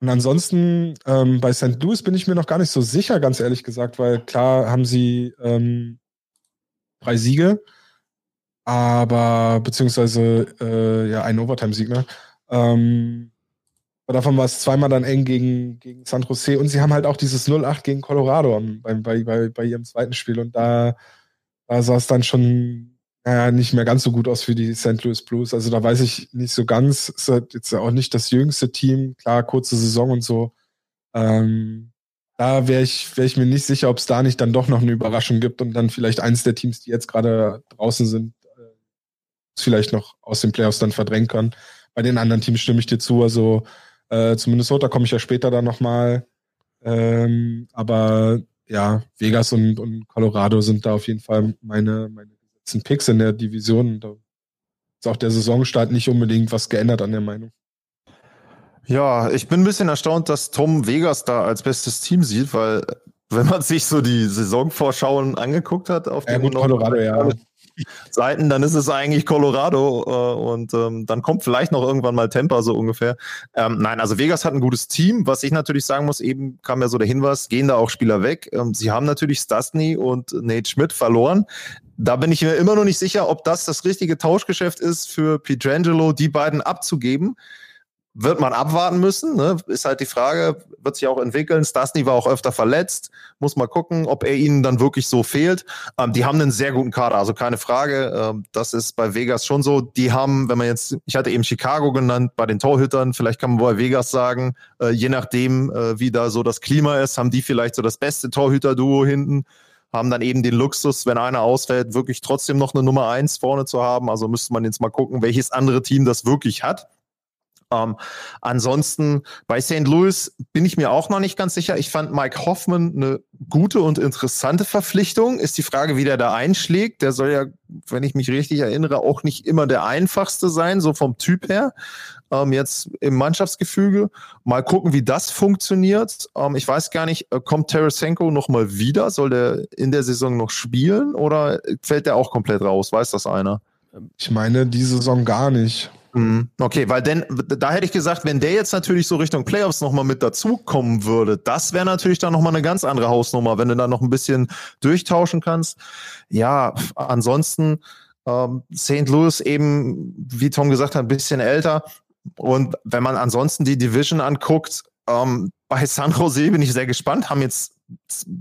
B: und ansonsten ähm, bei St. Louis bin ich mir noch gar nicht so sicher, ganz ehrlich gesagt, weil klar haben sie ähm, drei Siege, aber beziehungsweise äh, ja einen Overtime-Sieg, ne? Ähm, davon war es zweimal dann eng gegen, gegen San Jose und sie haben halt auch dieses 0-8 gegen Colorado bei, bei, bei, bei ihrem zweiten Spiel und da, da sah es dann schon naja, nicht mehr ganz so gut aus für die St. Louis Blues. Also da weiß ich nicht so ganz. Ist halt jetzt auch nicht das jüngste Team. Klar, kurze Saison und so. Ähm, da wäre ich, wär ich mir nicht sicher, ob es da nicht dann doch noch eine Überraschung gibt und dann vielleicht eins der Teams, die jetzt gerade draußen sind, äh, vielleicht noch aus den Playoffs dann verdrängen kann. Bei den anderen Teams stimme ich dir zu. Also äh, zu Minnesota komme ich ja später dann nochmal. Ähm, aber ja, Vegas und, und Colorado sind da auf jeden Fall meine, meine gesetzten Picks in der Division. Da ist auch der Saisonstart nicht unbedingt was geändert an der Meinung.
C: Ja, ich bin ein bisschen erstaunt, dass Tom Vegas da als bestes Team sieht, weil wenn man sich so die Saisonvorschauen angeguckt hat auf ja,
B: den Colorado, ja.
C: Seiten, dann ist es eigentlich Colorado äh, und ähm, dann kommt vielleicht noch irgendwann mal Tampa so ungefähr. Ähm, nein, also Vegas hat ein gutes Team. Was ich natürlich sagen muss, eben kam ja so der Hinweis, gehen da auch Spieler weg. Ähm, sie haben natürlich Stasny und Nate Schmidt verloren. Da bin ich mir immer noch nicht sicher, ob das das richtige Tauschgeschäft ist für Pietrangelo, die beiden abzugeben wird man abwarten müssen. Ne? Ist halt die Frage, wird sich auch entwickeln. Stasny war auch öfter verletzt. Muss mal gucken, ob er ihnen dann wirklich so fehlt. Ähm, die haben einen sehr guten Kader, also keine Frage. Ähm, das ist bei Vegas schon so. Die haben, wenn man jetzt, ich hatte eben Chicago genannt, bei den Torhütern, vielleicht kann man bei Vegas sagen, äh, je nachdem, äh, wie da so das Klima ist, haben die vielleicht so das beste Torhüter-Duo hinten haben dann eben den Luxus, wenn einer ausfällt, wirklich trotzdem noch eine Nummer eins vorne zu haben. Also müsste man jetzt mal gucken, welches andere Team das wirklich hat. Ähm, ansonsten bei St. Louis bin ich mir auch noch nicht ganz sicher. Ich fand Mike Hoffman eine gute und interessante Verpflichtung. Ist die Frage, wie der da einschlägt. Der soll ja, wenn ich mich richtig erinnere, auch nicht immer der einfachste sein, so vom Typ her. Ähm, jetzt im Mannschaftsgefüge. Mal gucken, wie das funktioniert. Ähm, ich weiß gar nicht, äh, kommt Tarasenko noch mal wieder? Soll der in der Saison noch spielen oder fällt der auch komplett raus? Weiß das einer?
B: Ich meine, die Saison gar nicht.
C: Mhm. Okay, weil denn, da hätte ich gesagt, wenn der jetzt natürlich so Richtung Playoffs nochmal mit dazukommen würde, das wäre natürlich dann nochmal eine ganz andere Hausnummer, wenn du da noch ein bisschen durchtauschen kannst. Ja, ansonsten ähm, St. Louis eben, wie Tom gesagt hat, ein bisschen älter. Und wenn man ansonsten die Division anguckt, ähm, bei San Jose bin ich sehr gespannt, haben jetzt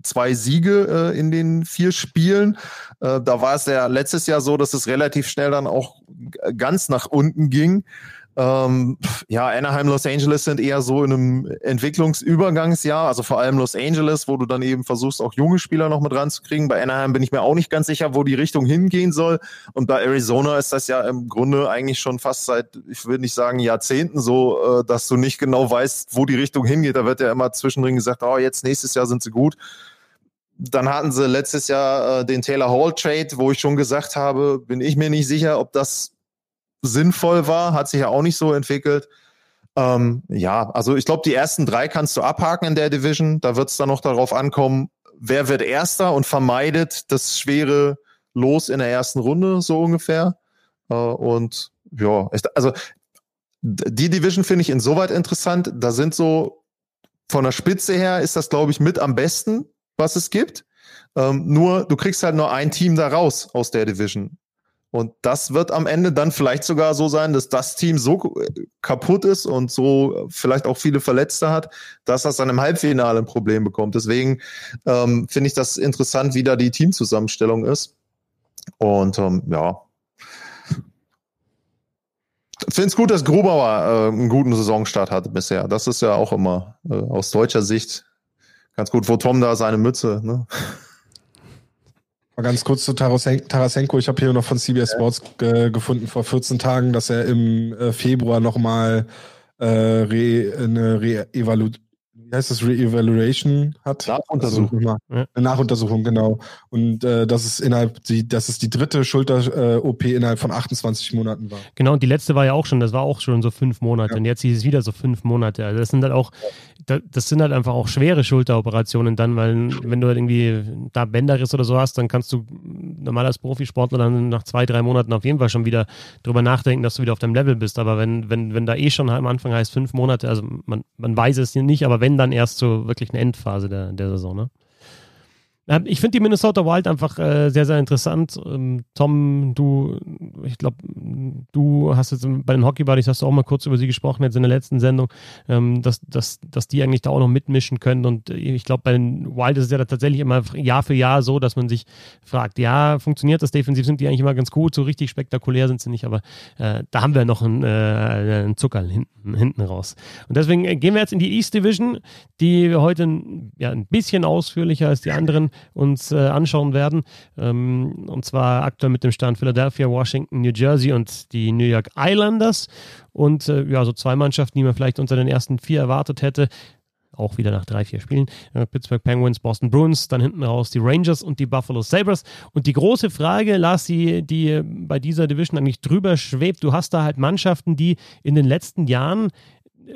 C: zwei Siege äh, in den vier Spielen. Äh, da war es ja letztes Jahr so, dass es relativ schnell dann auch ganz nach unten ging. Ähm, ja, Anaheim, Los Angeles sind eher so in einem Entwicklungsübergangsjahr, also vor allem Los Angeles, wo du dann eben versuchst, auch junge Spieler noch mit ranzukriegen. Bei Anaheim bin ich mir auch nicht ganz sicher, wo die Richtung hingehen soll. Und bei Arizona ist das ja im Grunde eigentlich schon fast seit, ich würde nicht sagen Jahrzehnten so, äh, dass du nicht genau weißt, wo die Richtung hingeht. Da wird ja immer zwischendrin gesagt, oh, jetzt nächstes Jahr sind sie gut. Dann hatten sie letztes Jahr äh, den Taylor Hall Trade, wo ich schon gesagt habe, bin ich mir nicht sicher, ob das sinnvoll war, hat sich ja auch nicht so entwickelt. Ähm, ja, also ich glaube, die ersten drei kannst du abhaken in der Division. Da wird es dann noch darauf ankommen, wer wird Erster und vermeidet das schwere Los in der ersten Runde, so ungefähr. Äh, und ja, also die Division finde ich insoweit interessant. Da sind so von der Spitze her ist das, glaube ich, mit am besten, was es gibt. Ähm, nur, du kriegst halt nur ein Team da raus aus der Division. Und das wird am Ende dann vielleicht sogar so sein, dass das Team so kaputt ist und so vielleicht auch viele Verletzte hat, dass das dann im Halbfinale ein Problem bekommt. Deswegen ähm, finde ich das interessant, wie da die Teamzusammenstellung ist. Und ähm, ja. Finde es gut, dass Grubauer äh, einen guten Saisonstart hatte bisher. Das ist ja auch immer äh, aus deutscher Sicht ganz gut, wo Tom da seine Mütze. Ne?
B: Mal ganz kurz zu Tarasenko. Ich habe hier noch von CBS Sports äh, gefunden vor 14 Tagen, dass er im äh, Februar nochmal äh, re, eine Re-Evaluation wie heißt das, Re-Evaluation hat.
C: Nachuntersuchung.
B: Also, ja. Eine Nachuntersuchung, genau. Und äh, das ist innerhalb die, das ist die dritte Schulter-OP äh, innerhalb von 28 Monaten war.
A: Genau, und die letzte war ja auch schon, das war auch schon so fünf Monate. Ja. Und jetzt ist es wieder so fünf Monate. Also das sind dann auch das sind halt einfach auch schwere Schulteroperationen dann, weil wenn du halt irgendwie da Bänderriss oder so hast, dann kannst du normal als Profisportler dann nach zwei, drei Monaten auf jeden Fall schon wieder drüber nachdenken, dass du wieder auf deinem Level bist. Aber wenn, wenn, wenn da eh schon am Anfang heißt fünf Monate, also man, man weiß es nicht, aber wenn dann erst so wirklich eine Endphase der, der Saison, ne? Ich finde die Minnesota Wild einfach äh, sehr, sehr interessant. Ähm, Tom, du, ich glaube, du hast jetzt bei den Hockey Buddies hast du auch mal kurz über sie gesprochen, jetzt in der letzten Sendung, ähm, dass, dass, dass die eigentlich da auch noch mitmischen können. Und ich glaube, bei den Wild ist es ja tatsächlich immer Jahr für Jahr so, dass man sich fragt, ja, funktioniert das defensiv? Sind die eigentlich immer ganz gut? So richtig spektakulär sind sie nicht, aber äh, da haben wir noch einen, äh, einen Zuckerl hinten, hinten raus. Und deswegen gehen wir jetzt in die East Division, die heute ja, ein bisschen ausführlicher als die anderen uns äh, anschauen werden. Ähm, und zwar aktuell mit dem Stand Philadelphia, Washington, New Jersey und die New York Islanders. Und äh, ja, so zwei Mannschaften, die man vielleicht unter den ersten vier erwartet hätte auch wieder nach drei, vier Spielen. Äh, Pittsburgh Penguins, Boston Bruins, dann hinten raus die Rangers und die Buffalo Sabres. Und die große Frage, Lars, die, die bei dieser Division eigentlich drüber schwebt, du hast da halt Mannschaften, die in den letzten Jahren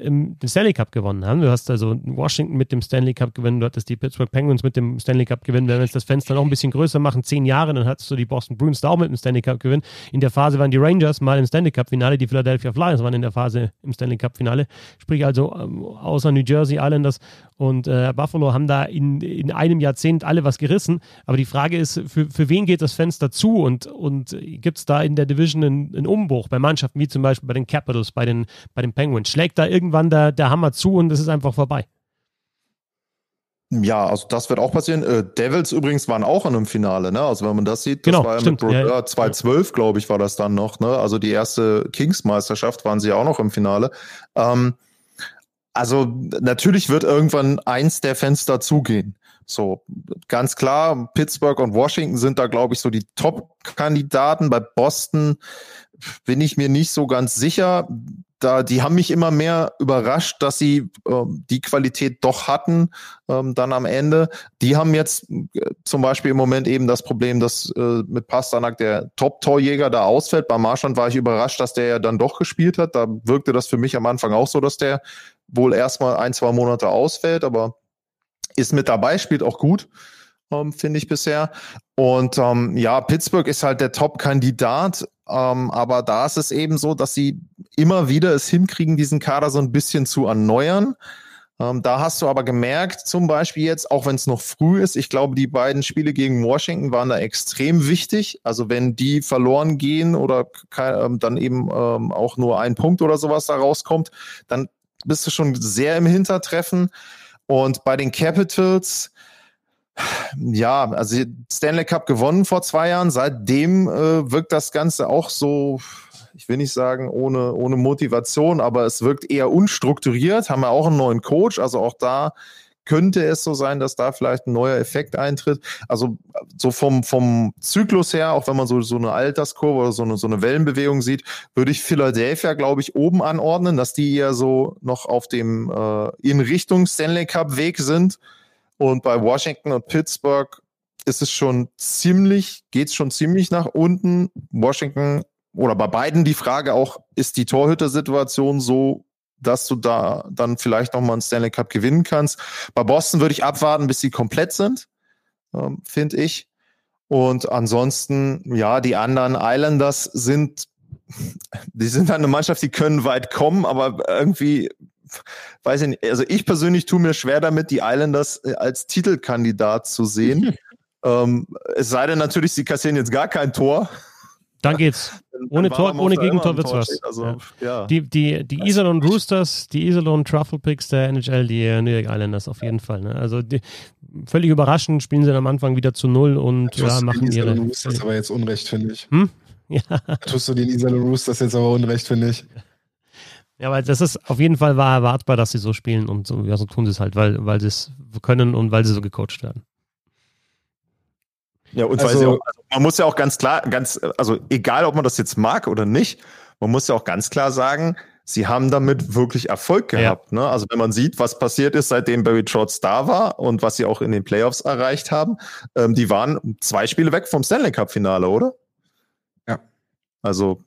A: den Stanley Cup gewonnen haben. Du hast also Washington mit dem Stanley Cup gewinnen, du hattest die Pittsburgh Penguins mit dem Stanley Cup gewinnen. Wenn wir jetzt das Fenster noch ein bisschen größer machen, zehn Jahre, dann hattest du die Boston Bruins da auch mit dem Stanley Cup gewinnen. In der Phase waren die Rangers mal im Stanley Cup Finale, die Philadelphia Flyers waren in der Phase im Stanley Cup Finale. Sprich also ähm, außer New Jersey Islanders und äh, Buffalo haben da in, in einem Jahrzehnt alle was gerissen. Aber die Frage ist, für, für wen geht das Fenster zu und, und gibt es da in der Division einen, einen, Umbruch bei Mannschaften wie zum Beispiel bei den Capitals, bei den, bei den Penguins? Schlägt da irgendwann der, der Hammer zu und es ist einfach vorbei?
C: Ja, also das wird auch passieren. Äh, Devils übrigens waren auch in einem Finale, ne? Also wenn man das sieht, das
A: genau,
C: war
A: ja stimmt.
C: mit Brodeur ja, 2012, glaube ich, war das dann noch, ne? Also die erste Kings-Meisterschaft waren sie auch noch im Finale. Ähm, also natürlich wird irgendwann eins der Fenster zugehen. So, ganz klar, Pittsburgh und Washington sind da, glaube ich, so die Top-Kandidaten. Bei Boston bin ich mir nicht so ganz sicher. Da, die haben mich immer mehr überrascht, dass sie ähm, die Qualität doch hatten, ähm, dann am Ende. Die haben jetzt äh, zum Beispiel im Moment eben das Problem, dass äh, mit Pasternak der Top-Torjäger da ausfällt. Bei Marschland war ich überrascht, dass der ja dann doch gespielt hat. Da wirkte das für mich am Anfang auch so, dass der wohl erstmal ein, zwei Monate ausfällt, aber ist mit dabei, spielt auch gut, ähm, finde ich bisher. Und ähm, ja, Pittsburgh ist halt der Top-Kandidat, ähm, aber da ist es eben so, dass sie immer wieder es hinkriegen, diesen Kader so ein bisschen zu erneuern. Ähm, da hast du aber gemerkt, zum Beispiel jetzt, auch wenn es noch früh ist, ich glaube, die beiden Spiele gegen Washington waren da extrem wichtig. Also wenn die verloren gehen oder ähm, dann eben ähm, auch nur ein Punkt oder sowas da rauskommt, dann bist du schon sehr im Hintertreffen. Und bei den Capitals, ja, also Stanley Cup gewonnen vor zwei Jahren. Seitdem äh, wirkt das Ganze auch so, ich will nicht sagen ohne, ohne Motivation, aber es wirkt eher unstrukturiert. Haben wir auch einen neuen Coach, also auch da könnte es so sein, dass da vielleicht ein neuer Effekt eintritt. Also so vom, vom Zyklus her, auch wenn man so, so eine Alterskurve oder so eine, so eine Wellenbewegung sieht, würde ich Philadelphia, glaube ich, oben anordnen, dass die eher so noch auf dem äh, in Richtung Stanley Cup Weg sind. Und bei Washington und Pittsburgh ist es schon ziemlich, geht es schon ziemlich nach unten. Washington oder bei beiden die Frage auch, ist die Torhüter-Situation so dass du da dann vielleicht nochmal einen Stanley Cup gewinnen kannst. Bei Boston würde ich abwarten, bis sie komplett sind, ähm, finde ich. Und ansonsten, ja, die anderen Islanders sind, die sind eine Mannschaft, die können weit kommen, aber irgendwie, weiß ich nicht, also ich persönlich tue mir schwer damit, die Islanders äh, als Titelkandidat zu sehen. ähm, es sei denn natürlich, sie kassieren jetzt gar kein Tor.
A: Dann geht's. ohne Tor, ohne Gegentor wird's was. Also, ja. Ja. Die, die, die Iserlohn Roosters, die Iserlohn Truffle Picks der NHL, die New York Islanders auf jeden Fall. Ne? Also die, völlig überraschend spielen sie dann am Anfang wieder zu null und ja, machen ihre.
B: Roosters aber jetzt Unrecht, finde ich. Hm? Ja. Tust du den Iserlohn Roosters jetzt aber Unrecht, finde ich.
A: Ja, weil das ist auf jeden Fall war erwartbar, dass sie so spielen und so, ja, so tun sie es halt, weil, weil sie es können und weil sie so gecoacht werden.
C: Ja, und also, weil sie auch, also man muss ja auch ganz klar, ganz, also egal, ob man das jetzt mag oder nicht, man muss ja auch ganz klar sagen, sie haben damit wirklich Erfolg gehabt. Ja. Ne? Also wenn man sieht, was passiert ist, seitdem Barry Trotz da war und was sie auch in den Playoffs erreicht haben, ähm, die waren zwei Spiele weg vom Stanley Cup Finale, oder?
B: Ja.
C: Also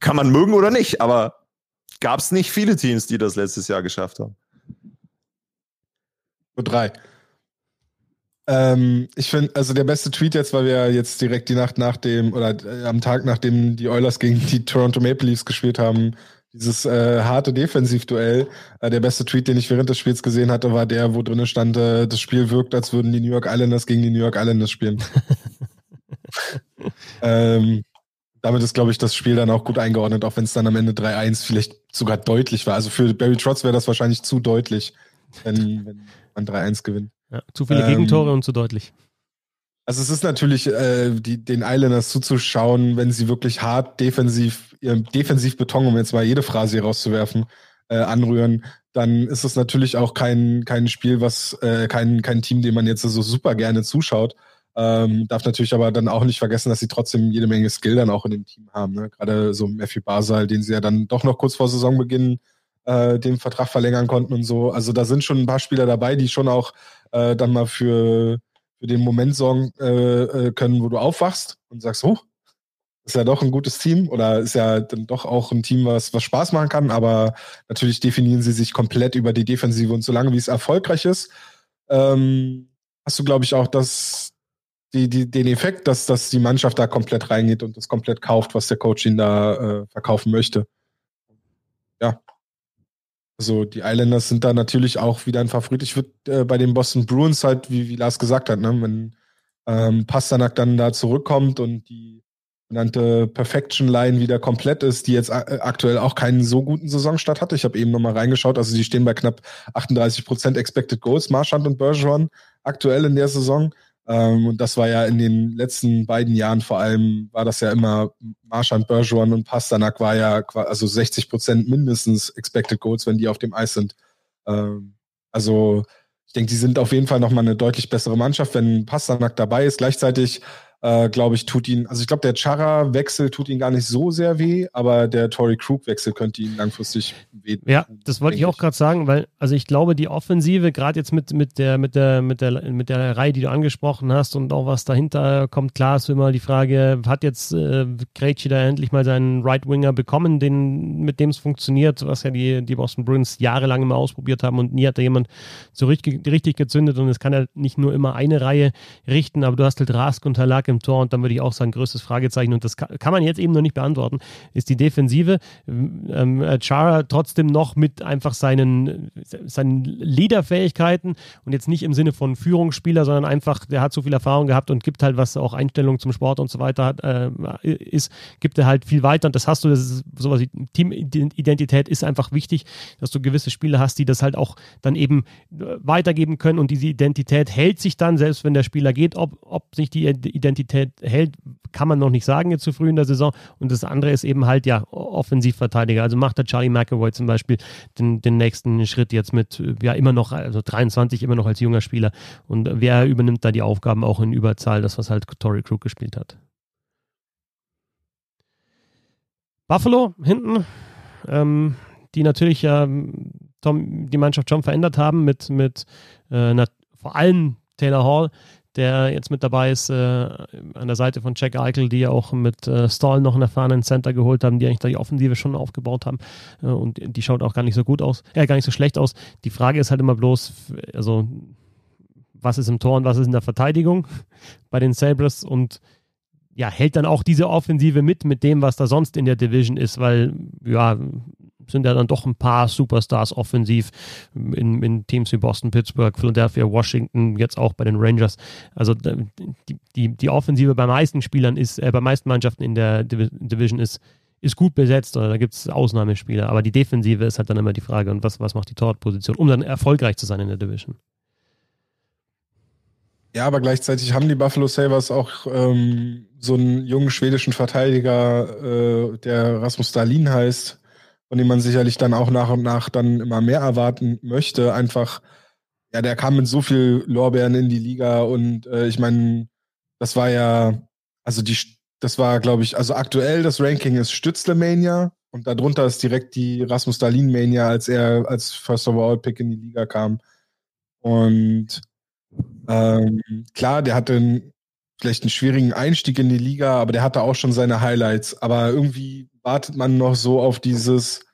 C: kann man mögen oder nicht, aber gab es nicht viele Teams, die das letztes Jahr geschafft haben.
B: Nur drei. Ähm, ich finde, also der beste Tweet jetzt, weil wir jetzt direkt die Nacht nach dem, oder äh, am Tag nachdem die Oilers gegen die Toronto Maple Leafs gespielt haben, dieses äh, harte Defensivduell. Äh, der beste Tweet, den ich während des Spiels gesehen hatte, war der, wo drinnen stand, äh, das Spiel wirkt, als würden die New York Islanders gegen die New York Islanders spielen. ähm, damit ist, glaube ich, das Spiel dann auch gut eingeordnet, auch wenn es dann am Ende 3-1 vielleicht sogar deutlich war. Also für Barry Trotz wäre das wahrscheinlich zu deutlich, wenn, wenn man 3-1 gewinnt.
A: Ja, zu viele ähm, Gegentore und zu deutlich.
B: Also es ist natürlich äh, die, den Islanders zuzuschauen, wenn sie wirklich hart defensiv, ihren Defensivbeton, um jetzt mal jede Phrase hier rauszuwerfen, äh, anrühren, dann ist es natürlich auch kein, kein Spiel, was äh, kein, kein Team, dem man jetzt so super gerne zuschaut. Ähm, darf natürlich aber dann auch nicht vergessen, dass sie trotzdem jede Menge Skill dann auch in dem Team haben. Ne? Gerade so Matthew Basal, den sie ja dann doch noch kurz vor Saisonbeginn äh, den Vertrag verlängern konnten und so. Also da sind schon ein paar Spieler dabei, die schon auch äh, dann mal für, für den Moment sorgen äh, äh können, wo du aufwachst und sagst, oh, ist ja doch ein gutes Team oder ist ja dann doch auch ein Team, was, was Spaß machen kann, aber natürlich definieren sie sich komplett über die Defensive und solange wie es erfolgreich ist, ähm, hast du, glaube ich, auch das, die, die, den Effekt, dass, dass die Mannschaft da komplett reingeht und das komplett kauft, was der Coach ihnen da äh, verkaufen möchte. Ja. Also die Islanders sind da natürlich auch wieder ein Favorit. Ich würde äh, bei den Boston Bruins halt, wie, wie Lars gesagt hat, ne, wenn ähm, Pasternak dann da zurückkommt und die genannte Perfection Line wieder komplett ist, die jetzt äh, aktuell auch keinen so guten Saisonstart hatte. Ich habe eben nochmal reingeschaut, also die stehen bei knapp 38% Expected Goals, Marchand und Bergeron aktuell in der Saison. Ähm, und das war ja in den letzten beiden Jahren vor allem, war das ja immer Marchand, Bergeron und Pasternak war ja also 60 Prozent mindestens Expected Goals, wenn die auf dem Eis sind. Ähm, also ich denke, die sind auf jeden Fall nochmal eine deutlich bessere Mannschaft, wenn Pasternak dabei ist. Gleichzeitig äh, glaube ich, tut ihn, also ich glaube, der Chara-Wechsel tut ihn gar nicht so sehr weh, aber der Tory Krug-Wechsel könnte ihn langfristig weh.
A: Ja, das wollte ich auch gerade sagen, weil, also ich glaube, die Offensive, gerade jetzt mit, mit der, mit der, mit der, mit der Reihe, die du angesprochen hast und auch was dahinter kommt, klar ist immer die Frage, hat jetzt äh, Krejci da endlich mal seinen Right Winger bekommen, den, mit dem es funktioniert, was ja die, die Boston Bruins jahrelang immer ausprobiert haben und nie hat da jemand so richtig, richtig gezündet und es kann ja nicht nur immer eine Reihe richten, aber du hast halt Rask und Halak im Tor und dann würde ich auch sagen, größtes Fragezeichen und das kann, man jetzt eben noch nicht beantworten, ist die Defensive. Ähm, äh, Chara trotzdem noch mit einfach seinen, seinen Leaderfähigkeiten und jetzt nicht im Sinne von Führungsspieler, sondern einfach, der hat so viel Erfahrung gehabt und gibt halt, was auch Einstellung zum Sport und so weiter hat, äh, ist, gibt er halt viel weiter und das hast du, das ist sowas wie Teamidentität ist einfach wichtig, dass du gewisse Spieler hast, die das halt auch dann eben weitergeben können und diese Identität hält sich dann, selbst wenn der Spieler geht, ob, ob sich die Identität Qualität hält, kann man noch nicht sagen jetzt zu früh in der Saison. Und das andere ist eben halt ja Offensivverteidiger. Also macht der Charlie McAvoy zum Beispiel den, den nächsten Schritt jetzt mit, ja immer noch, also 23 immer noch als junger Spieler. Und wer übernimmt da die Aufgaben auch in Überzahl, das was halt Tory Krug gespielt hat. Buffalo hinten, ähm, die natürlich Tom, die Mannschaft schon verändert haben mit, mit äh, vor allem Taylor Hall, der jetzt mit dabei ist, äh, an der Seite von Jack Eichel, die ja auch mit äh, Stall noch einen erfahrenen Center geholt haben, die eigentlich die Offensive schon aufgebaut haben. Äh, und die schaut auch gar nicht so gut aus, äh, gar nicht so schlecht aus. Die Frage ist halt immer bloß, also was ist im Tor und was ist in der Verteidigung bei den Sabres und ja, hält dann auch diese Offensive mit, mit dem, was da sonst in der Division ist, weil, ja, sind ja dann doch ein paar Superstars offensiv in, in Teams wie Boston, Pittsburgh, Philadelphia, Washington, jetzt auch bei den Rangers. Also die, die, die Offensive bei meisten Spielern ist, äh, bei meisten Mannschaften in der Division ist, ist gut besetzt oder da gibt es Ausnahmespieler. Aber die Defensive ist halt dann immer die Frage, und was, was macht die Torwartposition, um dann erfolgreich zu sein in der Division.
B: Ja, aber gleichzeitig haben die Buffalo Sabres auch ähm, so einen jungen schwedischen Verteidiger, äh, der Rasmus Dahlin heißt, von dem man sicherlich dann auch nach und nach dann immer mehr erwarten möchte. Einfach, ja, der kam mit so viel Lorbeeren in die Liga und äh, ich meine, das war ja, also die, das war, glaube ich, also aktuell das Ranking ist Stützle-Mania und darunter ist direkt die Rasmus Dahlin-Mania, als er als First Overall Pick in die Liga kam. Und ähm, klar, der hatte einen, vielleicht einen schwierigen Einstieg in die Liga, aber der hatte auch schon seine Highlights. Aber irgendwie wartet man noch so auf dieses,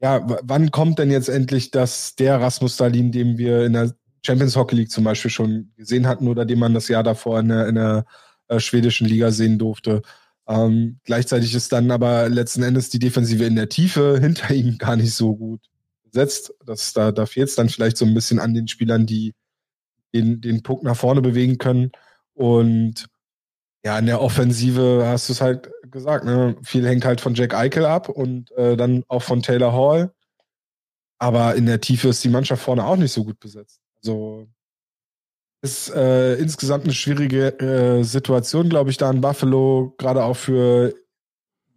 B: ja, wann kommt denn jetzt endlich das, der Rasmus Stalin, dem wir in der Champions Hockey League zum Beispiel schon gesehen hatten oder den man das Jahr davor in der, in der äh, schwedischen Liga sehen durfte. Ähm, gleichzeitig ist dann aber letzten Endes die Defensive in der Tiefe hinter ihm gar nicht so gut besetzt. Das, da da fehlt es dann vielleicht so ein bisschen an den Spielern, die den, den Puck nach vorne bewegen können. Und ja, in der Offensive hast du es halt gesagt, ne? viel hängt halt von Jack Eichel ab und äh, dann auch von Taylor Hall. Aber in der Tiefe ist die Mannschaft vorne auch nicht so gut besetzt. Also ist äh, insgesamt eine schwierige äh, Situation, glaube ich, da in Buffalo, gerade auch für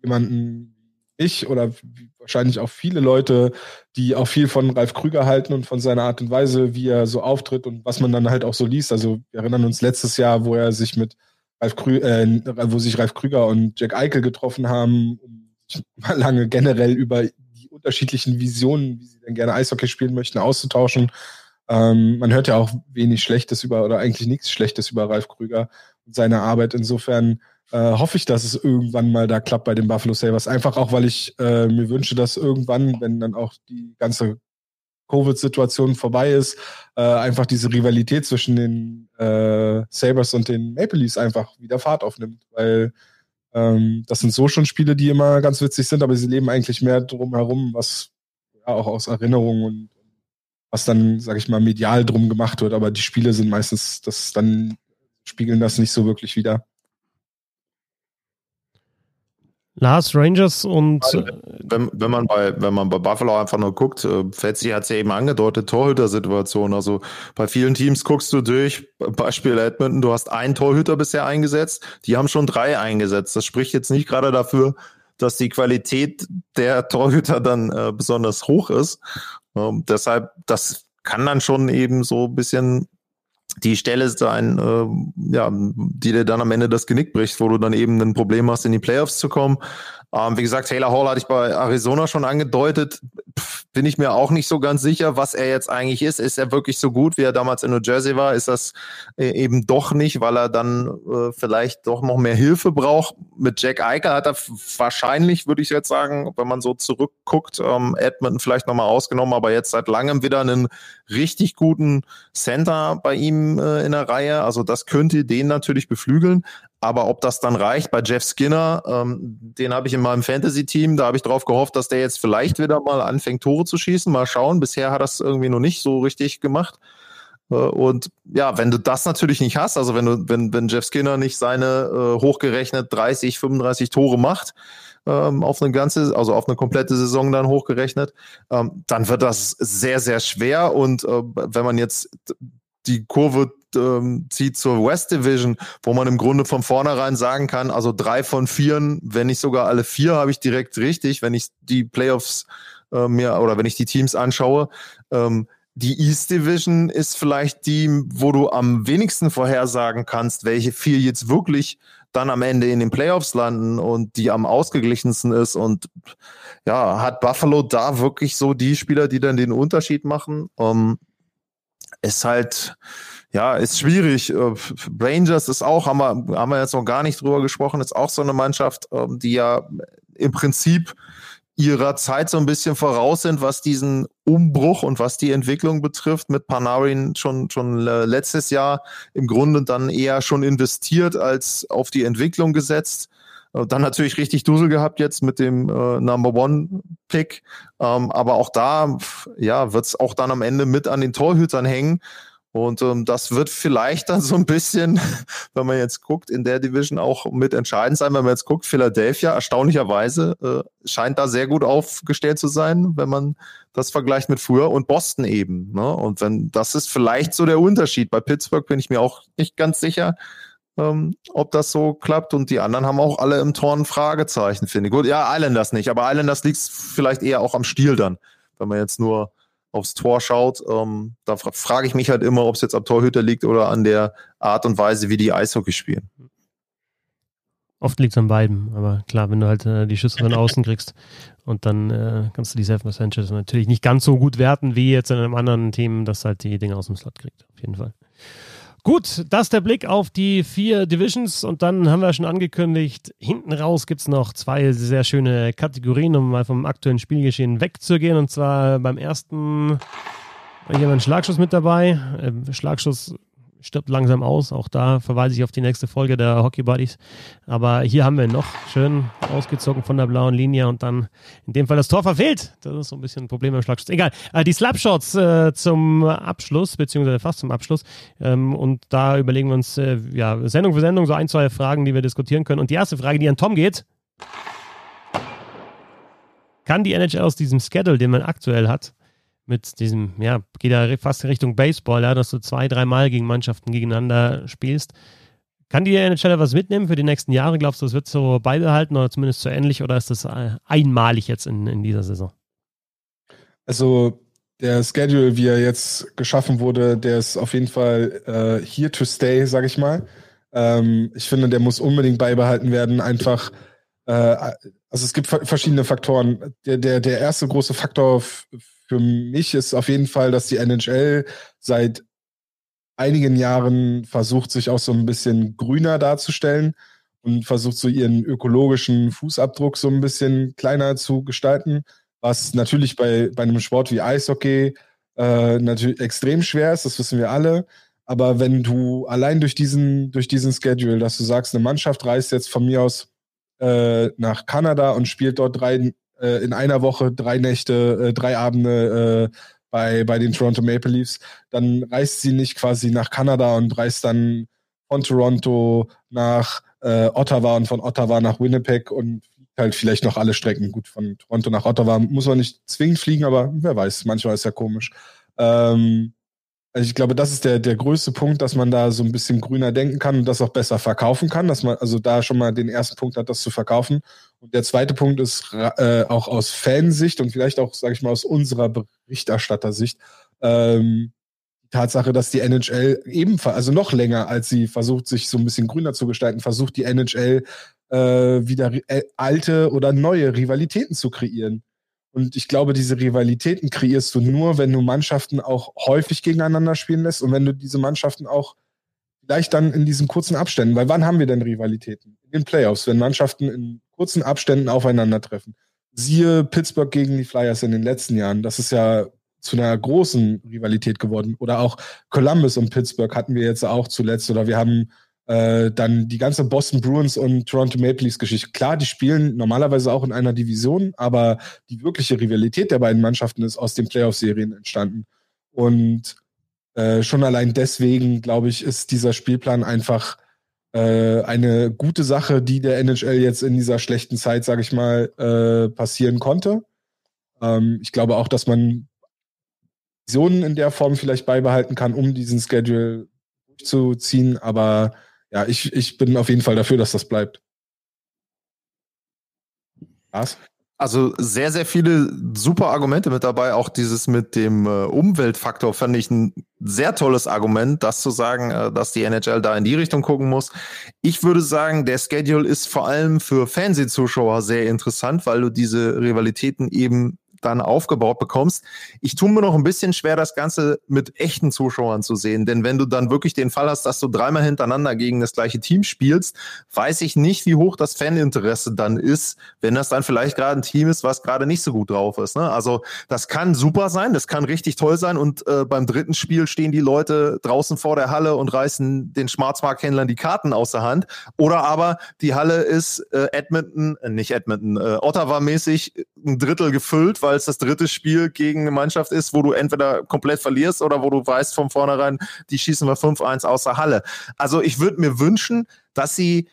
B: jemanden ich oder wahrscheinlich auch viele Leute, die auch viel von Ralf Krüger halten und von seiner Art und Weise, wie er so auftritt und was man dann halt auch so liest. Also wir erinnern uns letztes Jahr, wo er sich mit Ralf Krüger, äh, wo sich Ralf Krüger und Jack Eichel getroffen haben, um mal lange generell über die unterschiedlichen Visionen, wie sie denn gerne Eishockey spielen möchten, auszutauschen. Ähm, man hört ja auch wenig Schlechtes über oder eigentlich nichts Schlechtes über Ralf Krüger und seine Arbeit. Insofern äh, hoffe ich, dass es irgendwann mal da klappt bei den Buffalo Sabres. Einfach auch, weil ich äh, mir wünsche, dass irgendwann, wenn dann auch die ganze Covid-Situation vorbei ist, äh, einfach diese Rivalität zwischen den äh, Sabres und den Maple Leafs einfach wieder Fahrt aufnimmt. Weil ähm, das sind so schon Spiele, die immer ganz witzig sind, aber sie leben eigentlich mehr drumherum, was ja auch aus Erinnerungen und was dann, sag ich mal, medial drum gemacht wird. Aber die Spiele sind meistens, das dann spiegeln das nicht so wirklich wieder.
A: Lars Rangers und
C: also, wenn, wenn man bei wenn man bei Buffalo einfach nur guckt, äh, Fetzi hat es ja eben angedeutet, Torhüter-Situation. Also bei vielen Teams guckst du durch, Beispiel Edmonton, du hast einen Torhüter bisher eingesetzt, die haben schon drei eingesetzt. Das spricht jetzt nicht gerade dafür, dass die Qualität der Torhüter dann äh, besonders hoch ist. Ähm, deshalb, das kann dann schon eben so ein bisschen die Stelle sein, äh, ja, die dir dann am Ende das Genick bricht, wo du dann eben ein Problem hast, in die Playoffs zu kommen. Ähm, wie gesagt, Taylor Hall hatte ich bei Arizona schon angedeutet. Pff, bin ich mir auch nicht so ganz sicher, was er jetzt eigentlich ist. Ist er wirklich so gut, wie er damals in New Jersey war? Ist das äh, eben doch nicht, weil er dann äh, vielleicht doch noch mehr Hilfe braucht? Mit Jack Eicher hat er wahrscheinlich, würde ich jetzt sagen, wenn man so zurückguckt, ähm, Edmonton vielleicht nochmal ausgenommen, aber jetzt seit langem wieder einen richtig guten Center bei ihm äh, in der Reihe. Also das könnte den natürlich beflügeln. Aber ob das dann reicht bei Jeff Skinner, ähm, den habe ich in meinem Fantasy-Team, da habe ich darauf gehofft, dass der jetzt vielleicht wieder mal anfängt, Tore zu schießen. Mal schauen. Bisher hat das irgendwie noch nicht so richtig gemacht. Äh, und ja, wenn du das natürlich nicht hast, also wenn du, wenn, wenn Jeff Skinner nicht seine äh, hochgerechnet 30, 35 Tore macht, ähm, auf eine ganze, also auf eine komplette Saison dann hochgerechnet, ähm, dann wird das sehr, sehr schwer. Und äh, wenn man jetzt die Kurve ähm, zieht zur West Division, wo man im Grunde von vornherein sagen kann, also drei von vieren, wenn nicht sogar alle vier, habe ich direkt richtig, wenn ich die Playoffs äh, mir oder wenn ich die Teams anschaue. Ähm, die East Division ist vielleicht die, wo du am wenigsten vorhersagen kannst, welche vier jetzt wirklich dann am Ende in den Playoffs landen und die am ausgeglichensten ist. Und ja, hat Buffalo da wirklich so die Spieler, die dann den Unterschied machen? Ähm, ist halt, ja, ist schwierig. Äh, Rangers ist auch, haben wir, haben wir jetzt noch gar nicht drüber gesprochen, ist auch so eine Mannschaft, ähm, die ja im Prinzip ihrer Zeit so ein bisschen voraus sind, was diesen Umbruch und was die Entwicklung betrifft, mit Panarin schon, schon äh, letztes Jahr im Grunde dann eher schon investiert als auf die Entwicklung gesetzt. Äh, dann natürlich richtig Dusel gehabt jetzt mit dem äh, Number One Pick. Ähm, aber auch da, ja, wird es auch dann am Ende mit an den Torhütern hängen. Und ähm, das wird vielleicht dann so ein bisschen, wenn man jetzt guckt, in der Division auch mit entscheidend sein. Wenn man jetzt guckt, Philadelphia erstaunlicherweise äh, scheint da sehr gut aufgestellt zu sein, wenn man das vergleicht mit früher und Boston eben. Ne? Und wenn das ist vielleicht so der Unterschied. Bei Pittsburgh bin ich mir auch nicht ganz sicher, ähm, ob das so klappt. Und die anderen haben auch alle im Tor ein Fragezeichen, finde ich. Gut, ja, Islanders nicht, aber Islanders liegt vielleicht eher auch am Stil dann, wenn man jetzt nur aufs Tor schaut. Ähm, da fra frage ich mich halt immer, ob es jetzt am Torhüter liegt oder an der Art und Weise, wie die Eishockey spielen.
A: Oft liegt es an beiden, aber klar, wenn du halt äh, die Schüsse von außen kriegst und dann äh, kannst du die Self Percentages natürlich nicht ganz so gut werten wie jetzt in einem anderen Team, das halt die Dinge aus dem Slot kriegt, auf jeden Fall. Gut, das der Blick auf die vier Divisions und dann haben wir schon angekündigt, hinten raus gibt es noch zwei sehr schöne Kategorien, um mal vom aktuellen Spielgeschehen wegzugehen. Und zwar beim ersten Hier haben wir einen Schlagschuss mit dabei. Ähm, Schlagschuss stirbt langsam aus. Auch da verweise ich auf die nächste Folge der Hockey Buddies. Aber hier haben wir noch schön ausgezogen von der blauen Linie und dann in dem Fall das Tor verfehlt. Das ist so ein bisschen ein Problem beim Schlagschutz. Egal. Äh, die Slapshots äh, zum Abschluss, beziehungsweise fast zum Abschluss. Ähm, und da überlegen wir uns, äh, ja, Sendung für Sendung so ein, zwei Fragen, die wir diskutieren können. Und die erste Frage, die an Tom geht. Kann die NHL aus diesem Schedule, den man aktuell hat, mit diesem, ja, geht ja fast in Richtung Baseball, ja, dass du zwei, dreimal gegen Mannschaften gegeneinander spielst. Kann die NHL was mitnehmen für die nächsten Jahre? Glaubst du, das wird so beibehalten oder zumindest so ähnlich oder ist das äh, einmalig jetzt in, in dieser Saison?
B: Also der Schedule, wie er jetzt geschaffen wurde, der ist auf jeden Fall äh, here to stay, sag ich mal. Ähm, ich finde, der muss unbedingt beibehalten werden. Einfach, äh, also es gibt verschiedene Faktoren. Der, der, der erste große Faktor für mich ist auf jeden Fall, dass die NHL seit einigen Jahren versucht, sich auch so ein bisschen grüner darzustellen und versucht so ihren ökologischen Fußabdruck so ein bisschen kleiner zu gestalten, was natürlich bei, bei einem Sport wie Eishockey äh, natürlich extrem schwer ist, das wissen wir alle. Aber wenn du allein durch diesen, durch diesen Schedule, dass du sagst, eine Mannschaft reist jetzt von mir aus äh, nach Kanada und spielt dort drei äh, in einer Woche drei Nächte, äh, drei Abende äh, bei, bei den Toronto Maple Leafs, dann reist sie nicht quasi nach Kanada und reist dann von Toronto nach äh, Ottawa und von Ottawa nach Winnipeg und halt vielleicht noch alle Strecken. Gut, von Toronto nach Ottawa muss man nicht zwingend fliegen, aber wer weiß, manchmal ist ja komisch. Ähm, also ich glaube, das ist der, der größte Punkt, dass man da so ein bisschen grüner denken kann und das auch besser verkaufen kann, dass man also da schon mal den ersten Punkt hat, das zu verkaufen. Und der zweite Punkt ist äh, auch aus Fansicht und vielleicht auch, sage ich mal, aus unserer Berichterstattersicht, ähm, die Tatsache, dass die NHL ebenfalls, also noch länger, als sie versucht, sich so ein bisschen grüner zu gestalten, versucht die NHL äh, wieder äh, alte oder neue Rivalitäten zu kreieren. Und ich glaube, diese Rivalitäten kreierst du nur, wenn du Mannschaften auch häufig gegeneinander spielen lässt und wenn du diese Mannschaften auch vielleicht dann in diesen kurzen Abständen, weil wann haben wir denn Rivalitäten? In den Playoffs, wenn Mannschaften in kurzen Abständen aufeinandertreffen. Siehe Pittsburgh gegen die Flyers in den letzten Jahren. Das ist ja zu einer großen Rivalität geworden. Oder auch Columbus und Pittsburgh hatten wir jetzt auch zuletzt. Oder wir haben äh, dann die ganze Boston Bruins und Toronto Maple Leafs Geschichte. Klar, die spielen normalerweise auch in einer Division, aber die wirkliche Rivalität der beiden Mannschaften ist aus den Playoff-Serien entstanden. Und äh, schon allein deswegen, glaube ich, ist dieser Spielplan einfach äh, eine gute Sache, die der NHL jetzt in dieser schlechten Zeit, sage ich mal, äh, passieren konnte. Ähm, ich glaube auch, dass man Visionen in der Form vielleicht beibehalten kann, um diesen Schedule durchzuziehen, aber ja, ich, ich bin auf jeden Fall dafür, dass das bleibt.
C: Was? Also sehr, sehr viele super Argumente mit dabei. Auch dieses mit dem äh, Umweltfaktor fand ich ein sehr tolles Argument, das zu sagen, äh, dass die NHL da in die Richtung gucken muss. Ich würde sagen, der Schedule ist vor allem für Fernsehzuschauer sehr interessant, weil du diese Rivalitäten eben dann aufgebaut bekommst. Ich tue mir noch ein bisschen schwer, das Ganze mit echten Zuschauern zu sehen, denn wenn du dann wirklich den Fall hast, dass du dreimal hintereinander gegen das gleiche Team spielst, weiß ich nicht, wie hoch das Faninteresse dann ist, wenn das dann vielleicht gerade ein Team ist, was gerade nicht so gut drauf ist. Ne? Also das kann super sein, das kann richtig toll sein und äh, beim dritten Spiel stehen die Leute draußen vor der Halle und reißen den Schwarzmarkthändlern die Karten aus der Hand. Oder aber die Halle ist äh, Edmonton, äh, nicht Edmonton, äh, Ottawa-mäßig ein Drittel gefüllt, weil es das dritte Spiel gegen eine Mannschaft ist, wo du entweder komplett verlierst oder wo du weißt von vornherein, die schießen wir 5-1 außer Halle. Also ich würde mir wünschen, dass sie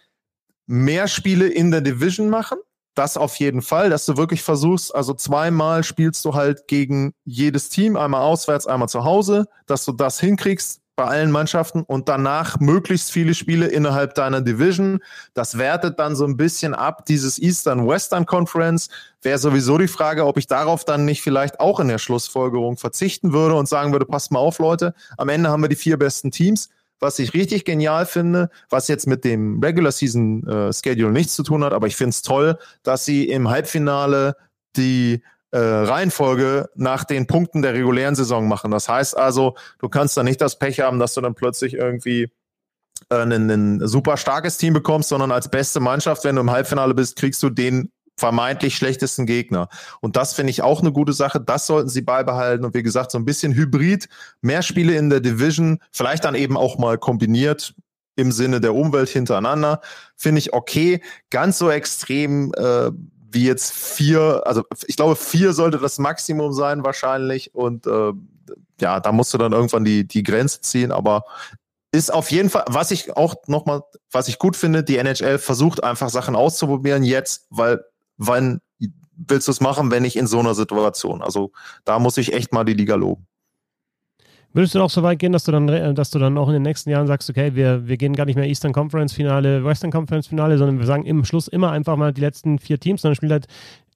C: mehr Spiele in der Division machen. Das auf jeden Fall, dass du wirklich versuchst, also zweimal spielst du halt gegen jedes Team, einmal auswärts, einmal zu Hause, dass du das hinkriegst, bei allen Mannschaften und danach möglichst viele Spiele innerhalb deiner Division. Das wertet dann so ein bisschen ab, dieses Eastern-Western Conference. Wäre sowieso die Frage, ob ich darauf dann nicht vielleicht auch in der Schlussfolgerung verzichten würde und sagen würde, passt mal auf, Leute, am Ende haben wir die vier besten Teams. Was ich richtig genial finde, was jetzt mit dem Regular Season äh, Schedule nichts zu tun hat, aber ich finde es toll, dass sie im Halbfinale die äh, Reihenfolge nach den Punkten der regulären Saison machen. Das heißt also, du kannst da nicht das Pech haben, dass du dann plötzlich irgendwie äh, ein, ein super starkes Team bekommst, sondern als beste Mannschaft, wenn du im Halbfinale bist, kriegst du den vermeintlich schlechtesten Gegner. Und das finde ich auch eine gute Sache. Das sollten sie beibehalten. Und wie gesagt, so ein bisschen Hybrid, mehr Spiele in der Division, vielleicht dann eben auch mal kombiniert im Sinne der Umwelt hintereinander, finde ich okay. Ganz so extrem äh, wie jetzt vier, also ich glaube, vier sollte das Maximum sein wahrscheinlich. Und äh, ja, da musst du dann irgendwann die, die Grenze ziehen. Aber ist auf jeden Fall, was ich auch nochmal, was ich gut finde, die NHL versucht einfach Sachen auszuprobieren jetzt, weil wann willst du es machen, wenn nicht in so einer Situation? Also da muss ich echt mal die Liga loben.
A: Würdest du auch so weit gehen, dass du dann, dass du dann auch in den nächsten Jahren sagst, okay, wir, wir gehen gar nicht mehr Eastern Conference Finale, Western Conference Finale, sondern wir sagen im Schluss immer einfach mal die letzten vier Teams, dann spielt halt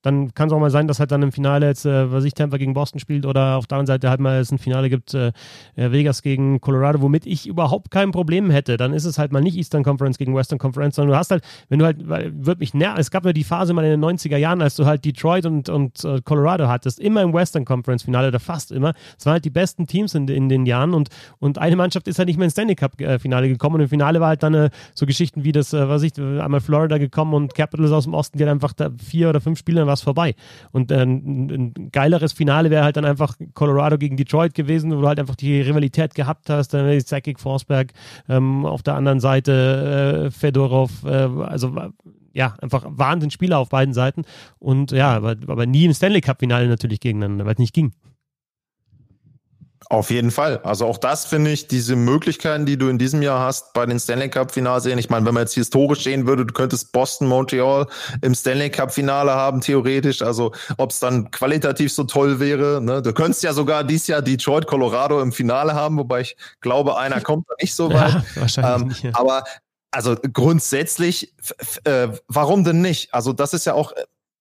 A: dann kann es auch mal sein, dass halt dann im Finale jetzt, äh, was ich, Tampa gegen Boston spielt oder auf der anderen Seite halt mal es ein Finale gibt, äh, äh, Vegas gegen Colorado, womit ich überhaupt kein Problem hätte. Dann ist es halt mal nicht Eastern Conference gegen Western Conference, sondern du hast halt, wenn du halt, wird mich nerven, es gab ja die Phase mal in den 90er Jahren, als du halt Detroit und, und äh, Colorado hattest, immer im Western Conference Finale oder fast immer. Es waren halt die besten Teams in, in den Jahren und, und eine Mannschaft ist halt nicht mehr ins Stanley Cup äh, Finale gekommen und im Finale war halt dann äh, so Geschichten wie das, was ich, einmal Florida gekommen und Capitals aus dem Osten, die hat einfach da vier oder fünf Spiele, dann war es vorbei. Und äh, ein, geileres Finale wäre halt dann einfach Colorado gegen Detroit gewesen, wo du halt einfach die Rivalität gehabt hast. Dann äh, Zakic, Forsberg, ähm, auf der anderen Seite äh, Fedorov, äh, also ja, einfach Wahnsinnsspieler auf beiden Seiten. Und ja, aber, aber nie im Stanley Cup-Finale natürlich gegeneinander, weil es nicht ging.
C: Auf jeden Fall. Also auch das finde ich, diese Möglichkeiten, die du in diesem Jahr hast bei den Stanley Cup Finals sehen. Ich meine, wenn man jetzt historisch sehen würde, du könntest Boston, Montreal im Stanley Cup Finale haben, theoretisch. Also ob es dann qualitativ so toll wäre. Ne? Du könntest ja sogar dieses Jahr Detroit, Colorado im Finale haben, wobei ich glaube, einer kommt da nicht so weit. Ja, wahrscheinlich ähm, nicht, ja. Aber also grundsätzlich, äh, warum denn nicht? Also das ist ja auch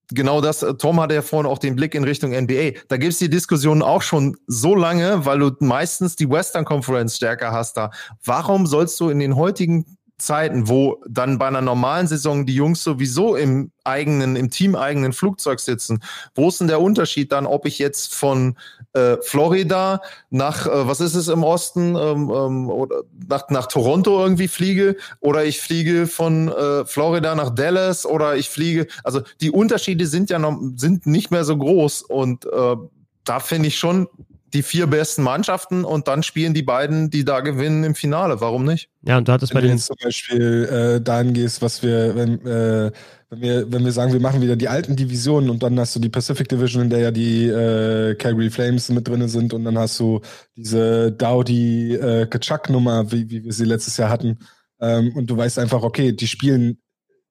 C: genau das, äh, Tom hatte ja vorhin auch den Blick in Richtung NBA. Da gibt's die Diskussion auch schon so lange, weil du meistens die Western Conference stärker hast da. Warum sollst du in den heutigen Zeiten, wo dann bei einer normalen Saison die Jungs sowieso im eigenen, im teameigenen Flugzeug sitzen. Wo ist denn der Unterschied dann, ob ich jetzt von äh, Florida nach, äh, was ist es im Osten, ähm, ähm, oder nach, nach Toronto irgendwie fliege oder ich fliege von äh, Florida nach Dallas oder ich fliege, also die Unterschiede sind ja noch, sind nicht mehr so groß und äh, da finde ich schon, die vier besten Mannschaften und dann spielen die beiden, die da gewinnen, im Finale. Warum nicht?
B: Ja, und du hattest bei den zum Beispiel äh, dahin gehst, was wir, wenn, äh, wenn wir, wenn wir sagen, wir machen wieder die alten Divisionen und dann hast du die Pacific Division, in der ja die äh, Calgary Flames mit drin sind und dann hast du diese Dowdy äh, Kachuk-Nummer, wie, wie wir sie letztes Jahr hatten. Ähm, und du weißt einfach, okay, die spielen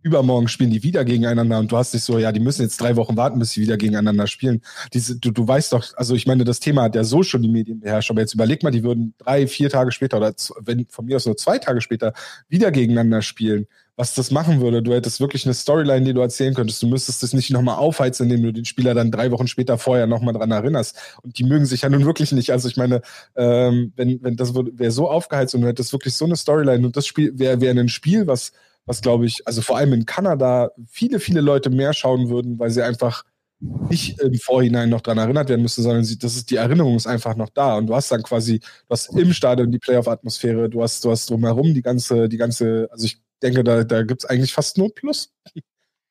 B: übermorgen spielen die wieder gegeneinander und du hast dich so, ja, die müssen jetzt drei Wochen warten, bis sie wieder gegeneinander spielen. Diese, du, du weißt doch, also ich meine, das Thema hat ja so schon die Medien beherrscht, aber jetzt überleg mal, die würden drei, vier Tage später oder wenn von mir aus nur zwei Tage später wieder gegeneinander spielen. Was das machen würde, du hättest wirklich eine Storyline, die du erzählen könntest. Du müsstest es nicht nochmal aufheizen, indem du den Spieler dann drei Wochen später vorher nochmal dran erinnerst. Und die mögen sich ja nun wirklich nicht. Also ich meine, ähm, wenn, wenn das wäre so aufgeheizt und du hättest wirklich so eine Storyline und das Spiel wäre wär ein Spiel, was was glaube ich, also vor allem in Kanada viele, viele Leute mehr schauen würden, weil sie einfach nicht im Vorhinein noch dran erinnert werden müssen, sondern sie, das ist, die Erinnerung ist einfach noch da. Und du hast dann quasi, du hast im Stadion die Playoff-Atmosphäre, du hast, du hast drumherum die ganze, die ganze, also ich denke, da, da gibt es eigentlich fast nur Plus.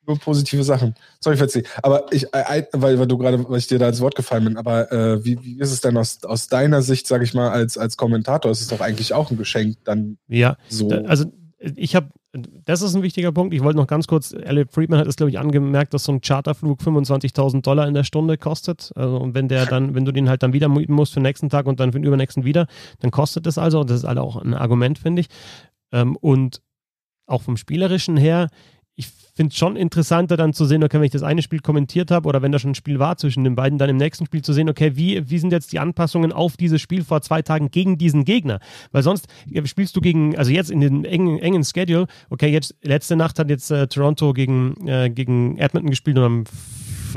B: nur positive Sachen. Sorry, Fetzi. Aber ich, weil, weil du gerade, weil ich dir da ins Wort gefallen bin, aber äh, wie, wie ist es denn aus, aus deiner Sicht, sag ich mal, als, als Kommentator? Ist es doch eigentlich auch ein Geschenk, dann
A: ja, so. Also ich habe, das ist ein wichtiger Punkt. Ich wollte noch ganz kurz, Elliot Friedman hat es, glaube ich, angemerkt, dass so ein Charterflug 25.000 Dollar in der Stunde kostet. Also, und wenn der dann, wenn du den halt dann wieder mieten musst für den nächsten Tag und dann für den übernächsten wieder, dann kostet es also. Und das ist halt auch ein Argument, finde ich. Ähm, und auch vom Spielerischen her, finde es schon interessanter dann zu sehen, okay, wenn ich das eine Spiel kommentiert habe oder wenn da schon ein Spiel war zwischen den beiden, dann im nächsten Spiel zu sehen, okay, wie, wie sind jetzt die Anpassungen auf dieses Spiel vor zwei Tagen gegen diesen Gegner? Weil sonst spielst du gegen, also jetzt in den engen, engen Schedule, okay, jetzt letzte Nacht hat jetzt äh, Toronto gegen, äh, gegen Edmonton gespielt und am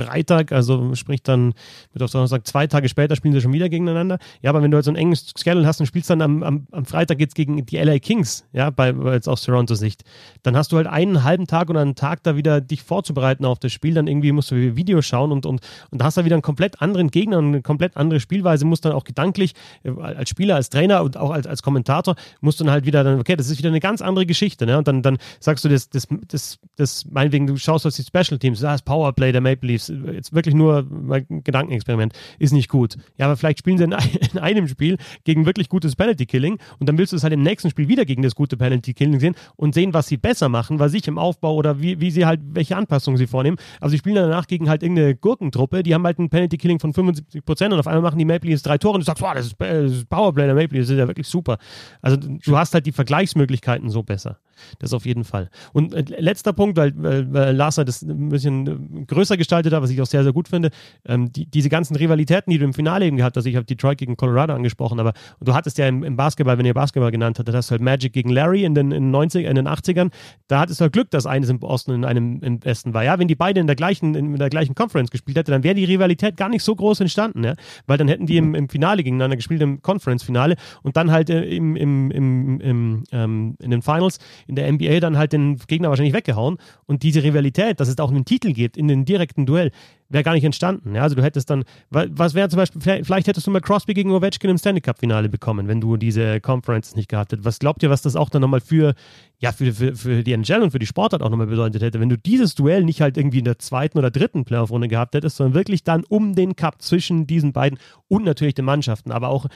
A: Freitag, also sprich dann mit auf Donnerstag, zwei Tage später spielen sie schon wieder gegeneinander. Ja, aber wenn du halt so ein enges Schedule hast und spielst dann am, am, am Freitag jetzt gegen die LA Kings, ja, bei, jetzt aus Toronto Sicht, dann hast du halt einen halben Tag oder einen Tag da wieder dich vorzubereiten auf das Spiel, dann irgendwie musst du Videos schauen und, und, und da hast du wieder einen komplett anderen Gegner und eine komplett andere Spielweise, musst dann auch gedanklich äh, als Spieler, als Trainer und auch als, als Kommentator, musst du dann halt wieder dann, okay, das ist wieder eine ganz andere Geschichte, ne? Und dann, dann sagst du, das, das, das, das, meinetwegen, du schaust auf die Special Teams, das Powerplay der Maple Leafs, jetzt wirklich nur ein Gedankenexperiment, ist nicht gut. Ja, aber vielleicht spielen sie in, in einem Spiel gegen wirklich gutes Penalty Killing und dann willst du es halt im nächsten Spiel wieder gegen das gute Penalty Killing sehen und sehen, was sie besser machen, was ich im Aufbau oder wie, wie sie halt, welche Anpassungen sie vornehmen. Aber sie spielen danach gegen halt irgendeine Gurkentruppe, die haben halt ein Penalty Killing von 75 Prozent und auf einmal machen die Maple Leafs drei Tore und du sagst, wow, das ist, das ist Powerplay der Maple Leafs, das ist ja wirklich super. Also du hast halt die Vergleichsmöglichkeiten so besser. Das auf jeden Fall. Und äh, letzter Punkt, weil, weil, weil Lars das ein bisschen äh, größer gestaltet hat, was ich auch sehr, sehr gut finde. Ähm, die, diese ganzen Rivalitäten, die du im Finale eben gehabt hast, ich habe Detroit gegen Colorado angesprochen, aber du hattest ja im, im Basketball, wenn ihr Basketball genannt hattet, hast du halt Magic gegen Larry in den, in den 90 in den 80ern. Da hattest du halt Glück, dass eines im Osten und einem im Westen war. Ja, wenn die beiden in der gleichen, in der gleichen Conference gespielt hätten, dann wäre die Rivalität gar nicht so groß entstanden, ja. Weil dann hätten die im, im Finale gegeneinander gespielt, im Conference-Finale und dann halt äh, im, im, im, im ähm, in den Finals in der NBA dann halt den Gegner wahrscheinlich weggehauen. Und diese Rivalität, dass es auch einen Titel gibt in den direkten Duell, wäre gar nicht entstanden. Ja, also du hättest dann, was wäre zum Beispiel, vielleicht hättest du mal Crosby gegen Ovechkin im Stanley Cup Finale bekommen, wenn du diese Conferences nicht gehabt hättest. Was glaubt ihr, was das auch dann nochmal für, ja, für, für, für die NHL und für die Sportart auch nochmal bedeutet hätte, wenn du dieses Duell nicht halt irgendwie in der zweiten oder dritten Playoff-Runde gehabt hättest, sondern wirklich dann um den Cup zwischen diesen beiden und natürlich den Mannschaften, aber auch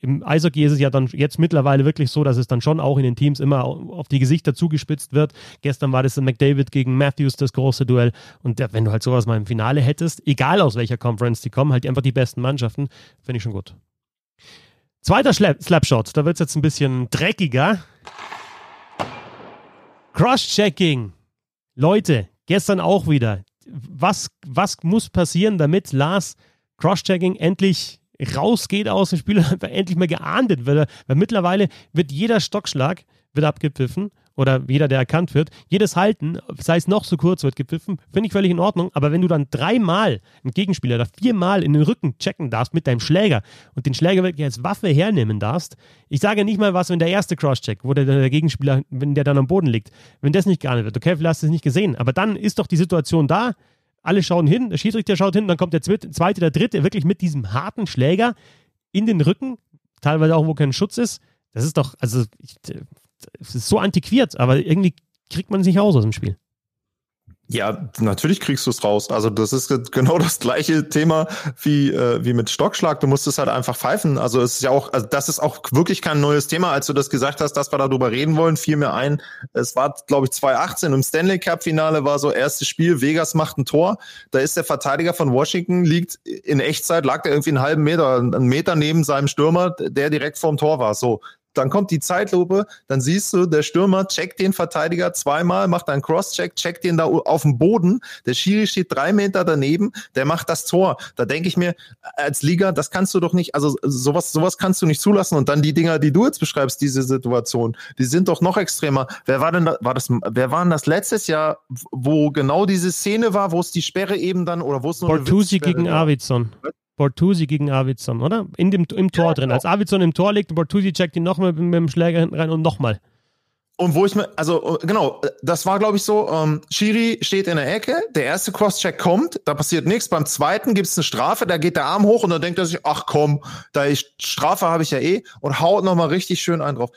A: im Eishockey ist es ja dann jetzt mittlerweile wirklich so, dass es dann schon auch in den Teams immer auf die Gesichter zugespitzt wird. Gestern war das McDavid gegen Matthews das große Duell. Und wenn du halt sowas mal im Finale hättest, egal aus welcher Conference die kommen, halt einfach die besten Mannschaften, finde ich schon gut. Zweiter Slap Slapshot, da wird es jetzt ein bisschen dreckiger. Cross-Checking. Leute, gestern auch wieder. Was, was muss passieren, damit Lars Cross-Checking endlich rausgeht aus dem Spiel einfach endlich mal geahndet wird. Weil mittlerweile wird jeder Stockschlag wird abgepfiffen oder jeder, der erkannt wird, jedes Halten, sei es noch so kurz, wird gepfiffen, finde ich völlig in Ordnung. Aber wenn du dann dreimal einen Gegenspieler oder viermal in den Rücken checken darfst mit deinem Schläger und den Schläger wirklich als Waffe hernehmen darfst, ich sage nicht mal was, wenn der erste Crosscheck, wo der, der Gegenspieler, wenn der dann am Boden liegt, wenn das nicht geahndet wird, okay, vielleicht hast du es nicht gesehen, aber dann ist doch die Situation da, alle schauen hin, der Schiedsrichter schaut hin, dann kommt der zweite, der dritte wirklich mit diesem harten Schläger in den Rücken, teilweise auch, wo kein Schutz ist. Das ist doch, also, es ist so antiquiert, aber irgendwie kriegt man sich raus aus dem Spiel.
C: Ja, natürlich kriegst du es raus. Also das ist genau das gleiche Thema wie, äh, wie mit Stockschlag. Du musst es halt einfach pfeifen. Also es ist ja auch, also das ist auch wirklich kein neues Thema. Als du das gesagt hast, dass wir darüber reden wollen, fiel mir ein, es war, glaube ich, 2018 im Stanley Cup Finale war so erstes Spiel, Vegas macht ein Tor. Da ist der Verteidiger von Washington, liegt in Echtzeit, lag der irgendwie einen halben Meter, einen Meter neben seinem Stürmer, der direkt vorm Tor war. So, dann kommt die Zeitlupe, dann siehst du, der Stürmer checkt den Verteidiger zweimal, macht einen Cross-Check, checkt den da auf dem Boden. Der Schiri steht drei Meter daneben, der macht das Tor. Da denke ich mir, als Liga, das kannst du doch nicht, also sowas, sowas kannst du nicht zulassen. Und dann die Dinger, die du jetzt beschreibst, diese Situation, die sind doch noch extremer. Wer war denn, da, war das, wer war denn das letztes Jahr, wo genau diese Szene war, wo es die Sperre eben dann, oder wo es
A: nur Bortusi gegen Arvidsson. Bortusi gegen Arvidsson, oder? In dem, Im Tor ja, drin. Genau. Als Arvidsson im Tor liegt, Bortusi checkt ihn nochmal mit, mit dem Schläger hinten rein und nochmal.
C: Und wo ich mir, also genau, das war glaube ich so, ähm, Shiri steht in der Ecke, der erste Crosscheck kommt, da passiert nichts, beim zweiten gibt es eine Strafe, da geht der Arm hoch und dann denkt er sich, ach komm, da ich Strafe habe ich ja eh und haut nochmal richtig schön einen drauf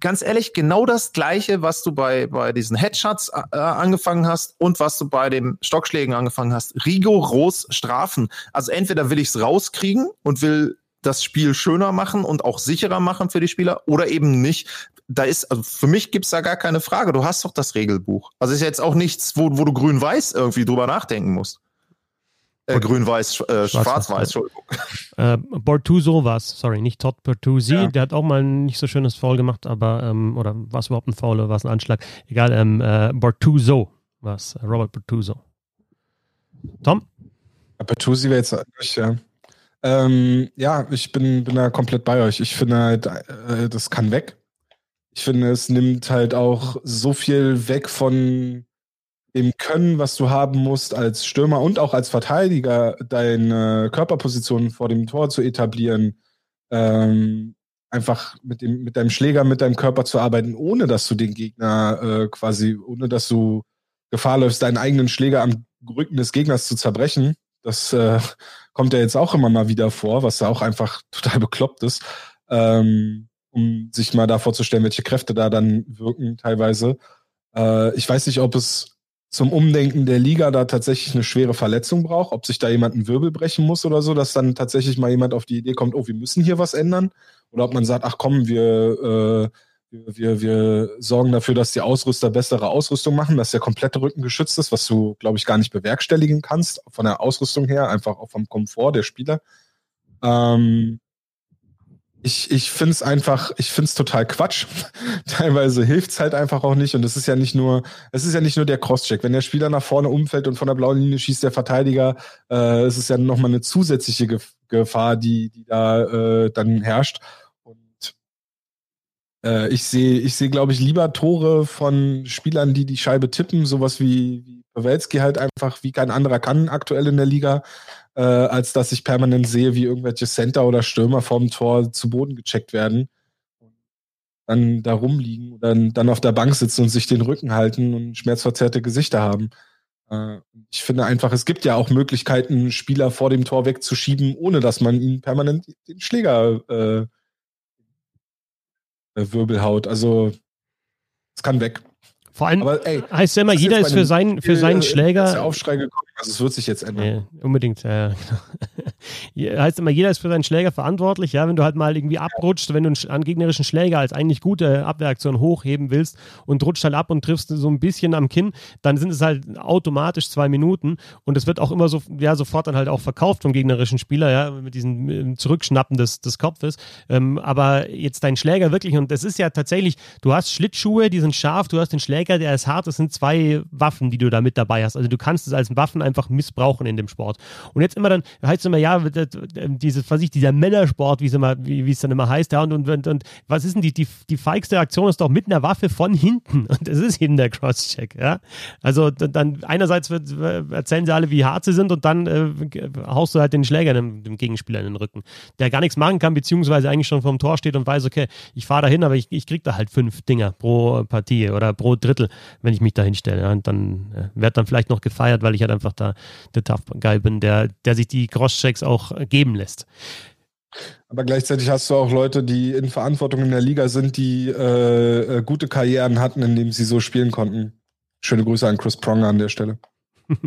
C: ganz ehrlich, genau das Gleiche, was du bei, bei diesen Headshots äh, angefangen hast und was du bei den Stockschlägen angefangen hast. Rigoros Strafen. Also entweder will ich es rauskriegen und will das Spiel schöner machen und auch sicherer machen für die Spieler oder eben nicht. Da ist, also für mich gibt's da gar keine Frage. Du hast doch das Regelbuch. Also ist jetzt auch nichts, wo, wo du grün-weiß irgendwie drüber nachdenken musst. Äh, Grün-Weiß, äh, Schwarz-Weiß, Entschuldigung.
A: Äh, Bortuso war es, sorry, nicht Todd Bortusi. Ja. Der hat auch mal ein nicht so schönes Foul gemacht, aber, ähm, oder war es überhaupt ein Foul oder war es ein Anschlag? Egal, ähm, äh, Bortuso war es, Robert Bortuso. Tom?
B: Ja, Bortusi wäre jetzt durch, ja. Ähm, ja, ich bin, bin da komplett bei euch. Ich finde halt, äh, das kann weg. Ich finde, es nimmt halt auch so viel weg von dem Können, was du haben musst als Stürmer und auch als Verteidiger, deine Körperposition vor dem Tor zu etablieren, ähm, einfach mit, dem, mit deinem Schläger, mit deinem Körper zu arbeiten, ohne dass du den Gegner äh, quasi, ohne dass du Gefahr läufst, deinen eigenen Schläger am Rücken des Gegners zu zerbrechen. Das äh, kommt ja jetzt auch immer mal wieder vor, was da auch einfach total bekloppt ist, ähm, um sich mal da vorzustellen, welche Kräfte da dann wirken teilweise. Äh, ich weiß nicht, ob es zum Umdenken der Liga da tatsächlich eine schwere Verletzung braucht, ob sich da jemand einen Wirbel brechen muss oder so, dass dann tatsächlich mal jemand auf die Idee kommt, oh, wir müssen hier was ändern. Oder ob man sagt, ach komm, wir, äh, wir, wir sorgen dafür, dass die Ausrüster bessere Ausrüstung machen, dass der komplette Rücken geschützt ist, was du, glaube ich, gar nicht bewerkstelligen kannst von der Ausrüstung her, einfach auch vom Komfort der Spieler. Ähm, ich, ich finde es einfach, ich finde es total Quatsch. Teilweise hilft es halt einfach auch nicht. Und es ist ja nicht nur, es ist ja nicht nur der Crosscheck. Wenn der Spieler nach vorne umfällt und von der blauen Linie schießt der Verteidiger, äh, es ist ja nochmal eine zusätzliche Gefahr, die, die da äh, dann herrscht. Und äh, ich sehe, ich sehe, glaube ich, lieber Tore von Spielern, die die Scheibe tippen, sowas wie, wie Pawelski halt einfach wie kein anderer kann aktuell in der Liga, äh, als dass ich permanent sehe, wie irgendwelche Center oder Stürmer vorm Tor zu Boden gecheckt werden und dann da rumliegen oder dann, dann auf der Bank sitzen und sich den Rücken halten und schmerzverzerrte Gesichter haben. Äh, ich finde einfach, es gibt ja auch Möglichkeiten, Spieler vor dem Tor wegzuschieben, ohne dass man ihnen permanent den Schläger äh, äh Wirbel haut. Also es kann weg.
A: Vor allem Aber, ey, heißt ja immer, jeder ist für seinen, für seinen Schläger.
B: Aufschrei gekommen, also es wird sich jetzt ändern.
A: Ja, unbedingt, ja. heißt immer, jeder ist für seinen Schläger verantwortlich, ja. Wenn du halt mal irgendwie abrutscht, wenn du einen gegnerischen Schläger als eigentlich gute Abwehraktion hochheben willst und rutscht halt ab und triffst so ein bisschen am Kinn, dann sind es halt automatisch zwei Minuten und es wird auch immer so, ja, sofort dann halt auch verkauft vom gegnerischen Spieler, ja, mit diesem Zurückschnappen des, des Kopfes. Ähm, aber jetzt dein Schläger wirklich, und das ist ja tatsächlich, du hast Schlittschuhe, die sind scharf, du hast den Schläger, der ist hart. Das sind zwei Waffen, die du da mit dabei hast. Also du kannst es als Waffen einfach missbrauchen in dem Sport. Und jetzt immer dann, heißt es immer, ja, dieses, was ich, dieser Männersport, wie es immer, wie, es dann immer heißt, ja, und, und, und, was ist denn die, die, die feigste Aktion ist doch mit einer Waffe von hinten. Und das ist eben der Crosscheck, ja. Also dann einerseits wird, erzählen sie alle, wie hart sie sind und dann äh, haust du halt den Schläger dem, dem, Gegenspieler in den Rücken, der gar nichts machen kann, beziehungsweise eigentlich schon vorm Tor steht und weiß, okay, ich fahre dahin, aber ich, ich krieg da halt fünf Dinger pro Partie oder pro Drittel wenn ich mich da hinstelle. Ja, und dann äh, werde dann vielleicht noch gefeiert, weil ich halt einfach da der Tough Guy bin, der, der sich die Crosschecks auch geben lässt.
B: Aber gleichzeitig hast du auch Leute, die in Verantwortung in der Liga sind, die äh, äh gute Karrieren hatten, indem sie so spielen konnten. Schöne Grüße an Chris Pronger an der Stelle.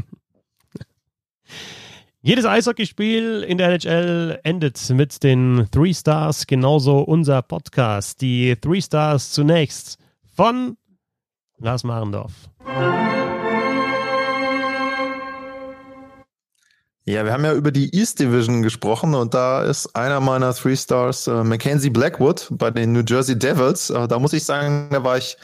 A: Jedes Eishockeyspiel in der NHL endet mit den Three Stars, genauso unser Podcast. Die Three Stars zunächst von Lars Marendorf.
C: Ja, wir haben ja über die East Division gesprochen und da ist einer meiner Three Stars äh, Mackenzie Blackwood bei den New Jersey Devils. Äh, da muss ich sagen, da war ich,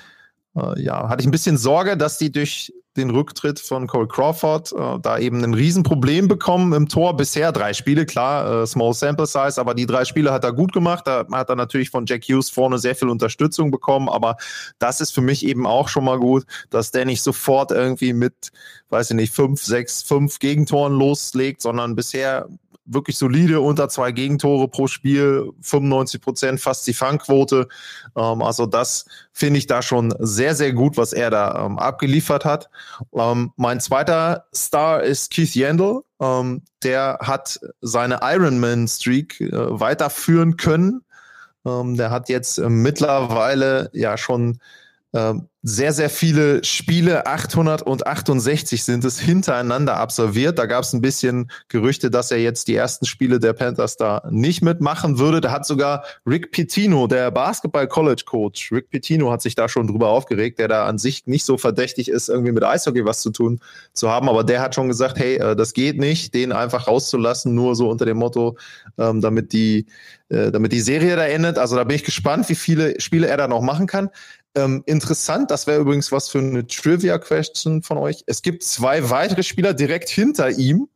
C: äh, ja, hatte ich ein bisschen Sorge, dass die durch den Rücktritt von Cole Crawford, äh, da eben ein Riesenproblem bekommen im Tor. Bisher drei Spiele, klar, äh, Small Sample Size, aber die drei Spiele hat er gut gemacht. Da hat er natürlich von Jack Hughes vorne sehr viel Unterstützung bekommen, aber das ist für mich eben auch schon mal gut, dass der nicht sofort irgendwie mit, weiß ich nicht, fünf, sechs, fünf Gegentoren loslegt, sondern bisher wirklich solide, unter zwei Gegentore pro Spiel, 95 Prozent, fast die Fangquote. Ähm, also das finde ich da schon sehr, sehr gut, was er da ähm, abgeliefert hat. Ähm, mein zweiter Star ist Keith Yandel. Ähm, der hat seine Ironman-Streak äh, weiterführen können. Ähm, der hat jetzt äh, mittlerweile ja schon sehr, sehr viele Spiele, 868 sind es, hintereinander absolviert. Da gab es ein bisschen Gerüchte, dass er jetzt die ersten Spiele der Panthers da nicht mitmachen würde. Da hat sogar Rick Pitino, der Basketball-College-Coach, Rick Pitino hat sich da schon drüber aufgeregt, der da an sich nicht so verdächtig ist, irgendwie mit Eishockey was zu tun zu haben. Aber der hat schon gesagt, hey, äh, das geht nicht, den einfach rauszulassen, nur so unter dem Motto, ähm, damit die, äh, damit die Serie da endet. Also da bin ich gespannt, wie viele Spiele er da noch machen kann. Ähm, interessant, das wäre übrigens was für eine Trivia-Question von euch. Es gibt zwei weitere Spieler direkt hinter ihm,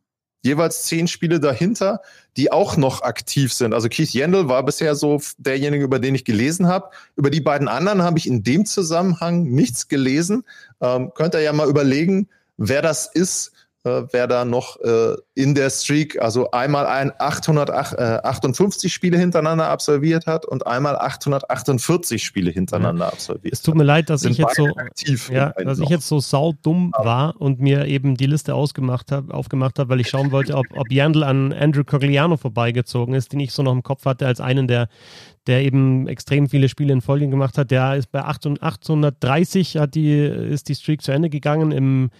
C: jeweils zehn Spiele dahinter, die auch noch aktiv sind. Also Keith Yandel war bisher so derjenige, über den ich gelesen habe. Über die beiden anderen habe ich in dem Zusammenhang nichts gelesen. Ähm, könnt ihr ja mal überlegen, wer das ist, äh, wer da noch äh, in der Streak, also einmal ein 858 äh, Spiele hintereinander absolviert hat und einmal 848 Spiele hintereinander ja. absolviert.
A: Es tut mir leid, dass ich jetzt so ja, dass ich jetzt so saudumm war und mir eben die Liste ausgemacht habe, aufgemacht habe, weil ich schauen wollte, ob, ob Yandel an Andrew Cogliano vorbeigezogen ist, den ich so noch im Kopf hatte als einen der der eben extrem viele Spiele in Folge gemacht hat. Der ist bei 830 hat die, ist die Streak zu Ende gegangen im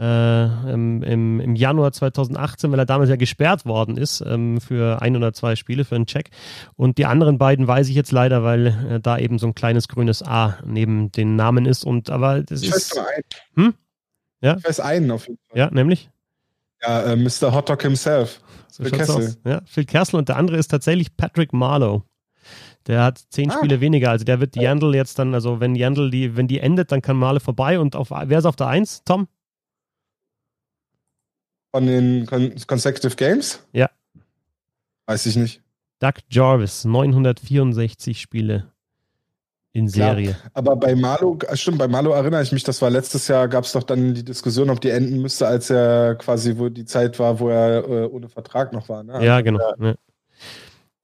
A: äh, im, im, im, Januar 2018, weil er damals ja gesperrt worden ist ähm, für ein oder zwei Spiele, für einen Check. Und die anderen beiden weiß ich jetzt leider, weil äh, da eben so ein kleines grünes A neben den Namen ist. Und aber das ich ist. Weiß einen. Hm? Ja?
B: Ich weiß einen auf jeden
A: Fall. Ja, nämlich?
B: Ja, äh, Mr. Hotdog himself.
A: So Phil Kessel. Ja, Phil Kessel und der andere ist tatsächlich Patrick Marlowe. Der hat zehn ah. Spiele weniger. Also der wird Yandel jetzt dann, also wenn Yandel die, wenn die endet, dann kann Marlowe vorbei. Und auf wer ist auf der Eins, Tom?
B: Von den Consecutive Games?
A: Ja.
B: Weiß ich nicht.
A: Doug Jarvis, 964 Spiele in Serie.
B: Klar, aber bei Malo, äh, stimmt, bei Malo erinnere ich mich, das war letztes Jahr, gab es doch dann die Diskussion, ob die enden müsste, als er quasi, wo die Zeit war, wo er äh, ohne Vertrag noch war. Ne?
A: Ja, genau. Ja.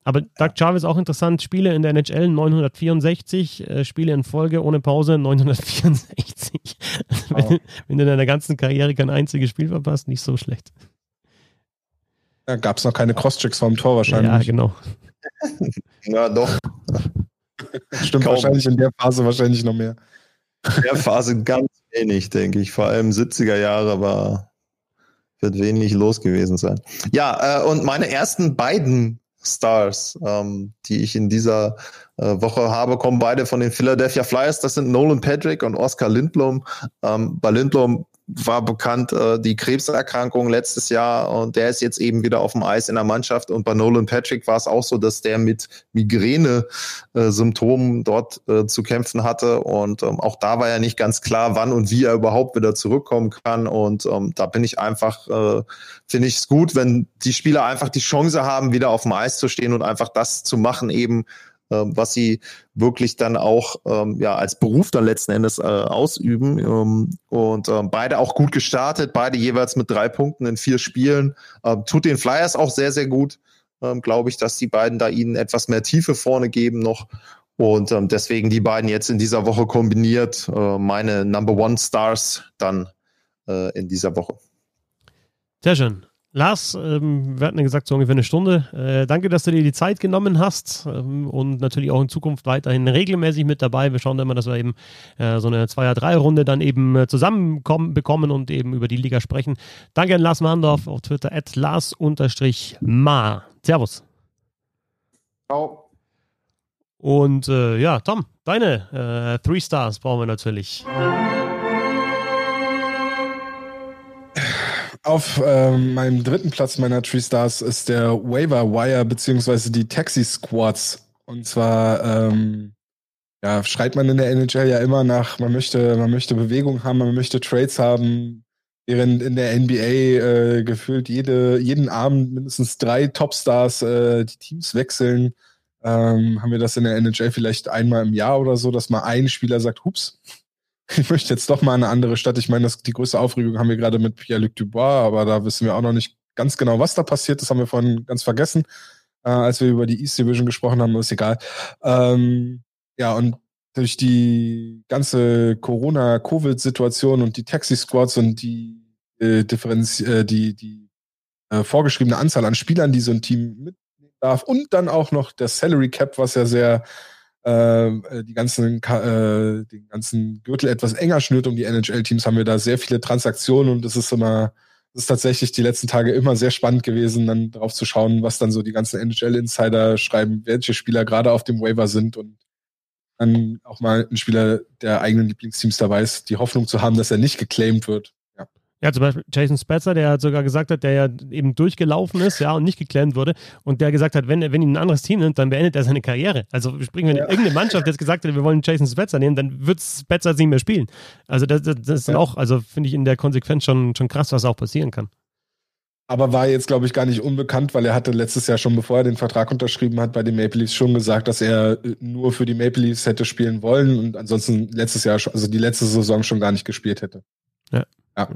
A: Aber Doug Jarvis auch interessant. Spiele in der NHL 964, äh, Spiele in Folge ohne Pause 964. wenn, oh. wenn, du in deiner ganzen Karriere kein einziges Spiel verpasst, nicht so schlecht.
B: Da ja, gab es noch keine Crosschecks vorm Tor wahrscheinlich.
A: Ja, genau.
C: ja, doch.
B: Stimmt Kaum. wahrscheinlich in der Phase wahrscheinlich noch mehr.
C: In der Phase ganz wenig, denke ich. Vor allem 70er Jahre war wird wenig los gewesen sein. Ja, äh, und meine ersten beiden Stars, ähm, die ich in dieser äh, Woche habe, kommen beide von den Philadelphia Flyers. Das sind Nolan Patrick und Oscar Lindblom. Ähm, bei Lindblom war bekannt äh, die Krebserkrankung letztes Jahr und der ist jetzt eben wieder auf dem Eis in der Mannschaft. Und bei Nolan Patrick war es auch so, dass der mit Migräne-Symptomen äh, dort äh, zu kämpfen hatte. Und ähm, auch da war ja nicht ganz klar, wann und wie er überhaupt wieder zurückkommen kann. Und ähm, da bin ich einfach, äh, finde ich es gut, wenn die Spieler einfach die Chance haben, wieder auf dem Eis zu stehen und einfach das zu machen, eben was sie wirklich dann auch ähm, ja als Beruf dann letzten Endes äh, ausüben ähm, und ähm, beide auch gut gestartet, beide jeweils mit drei Punkten in vier Spielen, ähm, tut den Flyers auch sehr sehr gut, ähm, glaube ich, dass die beiden da ihnen etwas mehr Tiefe vorne geben noch und ähm, deswegen die beiden jetzt in dieser Woche kombiniert äh, meine Number One Stars dann äh, in dieser Woche.
A: Sehr schön. Lars, ähm, wir hatten ja gesagt, so ungefähr eine Stunde. Äh, danke, dass du dir die Zeit genommen hast ähm, und natürlich auch in Zukunft weiterhin regelmäßig mit dabei. Wir schauen immer, dass wir eben äh, so eine Zweier-Drei-Runde dann eben äh, zusammenkommen bekommen und eben über die Liga sprechen. Danke an Lars Mahndorf auf Twitter at Lars-Ma. Servus.
B: Ciao.
A: Und äh, ja, Tom, deine äh, Three Stars brauchen wir natürlich.
B: Auf ähm, meinem dritten Platz meiner Tree Stars ist der Waiver Wire beziehungsweise die Taxi Squads. Und zwar ähm, ja, schreit man in der NHL ja immer nach, man möchte, man möchte Bewegung haben, man möchte Trades haben, während in der NBA äh, gefühlt jede, jeden Abend mindestens drei Topstars äh, die Teams wechseln. Ähm, haben wir das in der NHL vielleicht einmal im Jahr oder so, dass mal ein Spieler sagt, hups, ich möchte jetzt doch mal eine andere Stadt. Ich meine, das, die größte Aufregung haben wir gerade mit Pierre-Luc Dubois, aber da wissen wir auch noch nicht ganz genau, was da passiert. Das haben wir vorhin ganz vergessen, äh, als wir über die East Division gesprochen haben, ist egal. Ähm, ja, und durch die ganze Corona-Covid-Situation und die Taxi-Squads und die äh, Differenz, äh, die, die äh, vorgeschriebene Anzahl an Spielern, die so ein Team mitnehmen darf und dann auch noch der Salary Cap, was ja sehr äh, die ganzen, äh, den ganzen Gürtel etwas enger schnürt um die NHL-Teams, haben wir da sehr viele Transaktionen und es ist immer, es ist tatsächlich die letzten Tage immer sehr spannend gewesen, dann drauf zu schauen, was dann so die ganzen NHL-Insider schreiben, welche Spieler gerade auf dem Waiver sind und dann auch mal ein Spieler der eigenen Lieblingsteams dabei ist, die Hoffnung zu haben, dass er nicht geclaimed wird.
A: Ja, zum Beispiel Jason Spetzer, der sogar gesagt hat, der ja eben durchgelaufen ist, ja, und nicht geklemmt wurde. Und der gesagt hat, wenn, wenn ihn ein anderes Team nimmt, dann beendet er seine Karriere. Also springen wir ja. irgendeine Mannschaft jetzt gesagt hat, wir wollen Jason Spetzer nehmen, dann wird Spetzer nicht mehr spielen. Also das, das, das ist ja. auch, also finde ich in der Konsequenz schon, schon krass, was auch passieren kann.
B: Aber war jetzt, glaube ich, gar nicht unbekannt, weil er hatte letztes Jahr schon, bevor er den Vertrag unterschrieben hat, bei den Maple Leafs schon gesagt, dass er äh, nur für die Maple Leafs hätte spielen wollen und ansonsten letztes Jahr, also die letzte Saison schon gar nicht gespielt hätte.
A: Ja. Ja.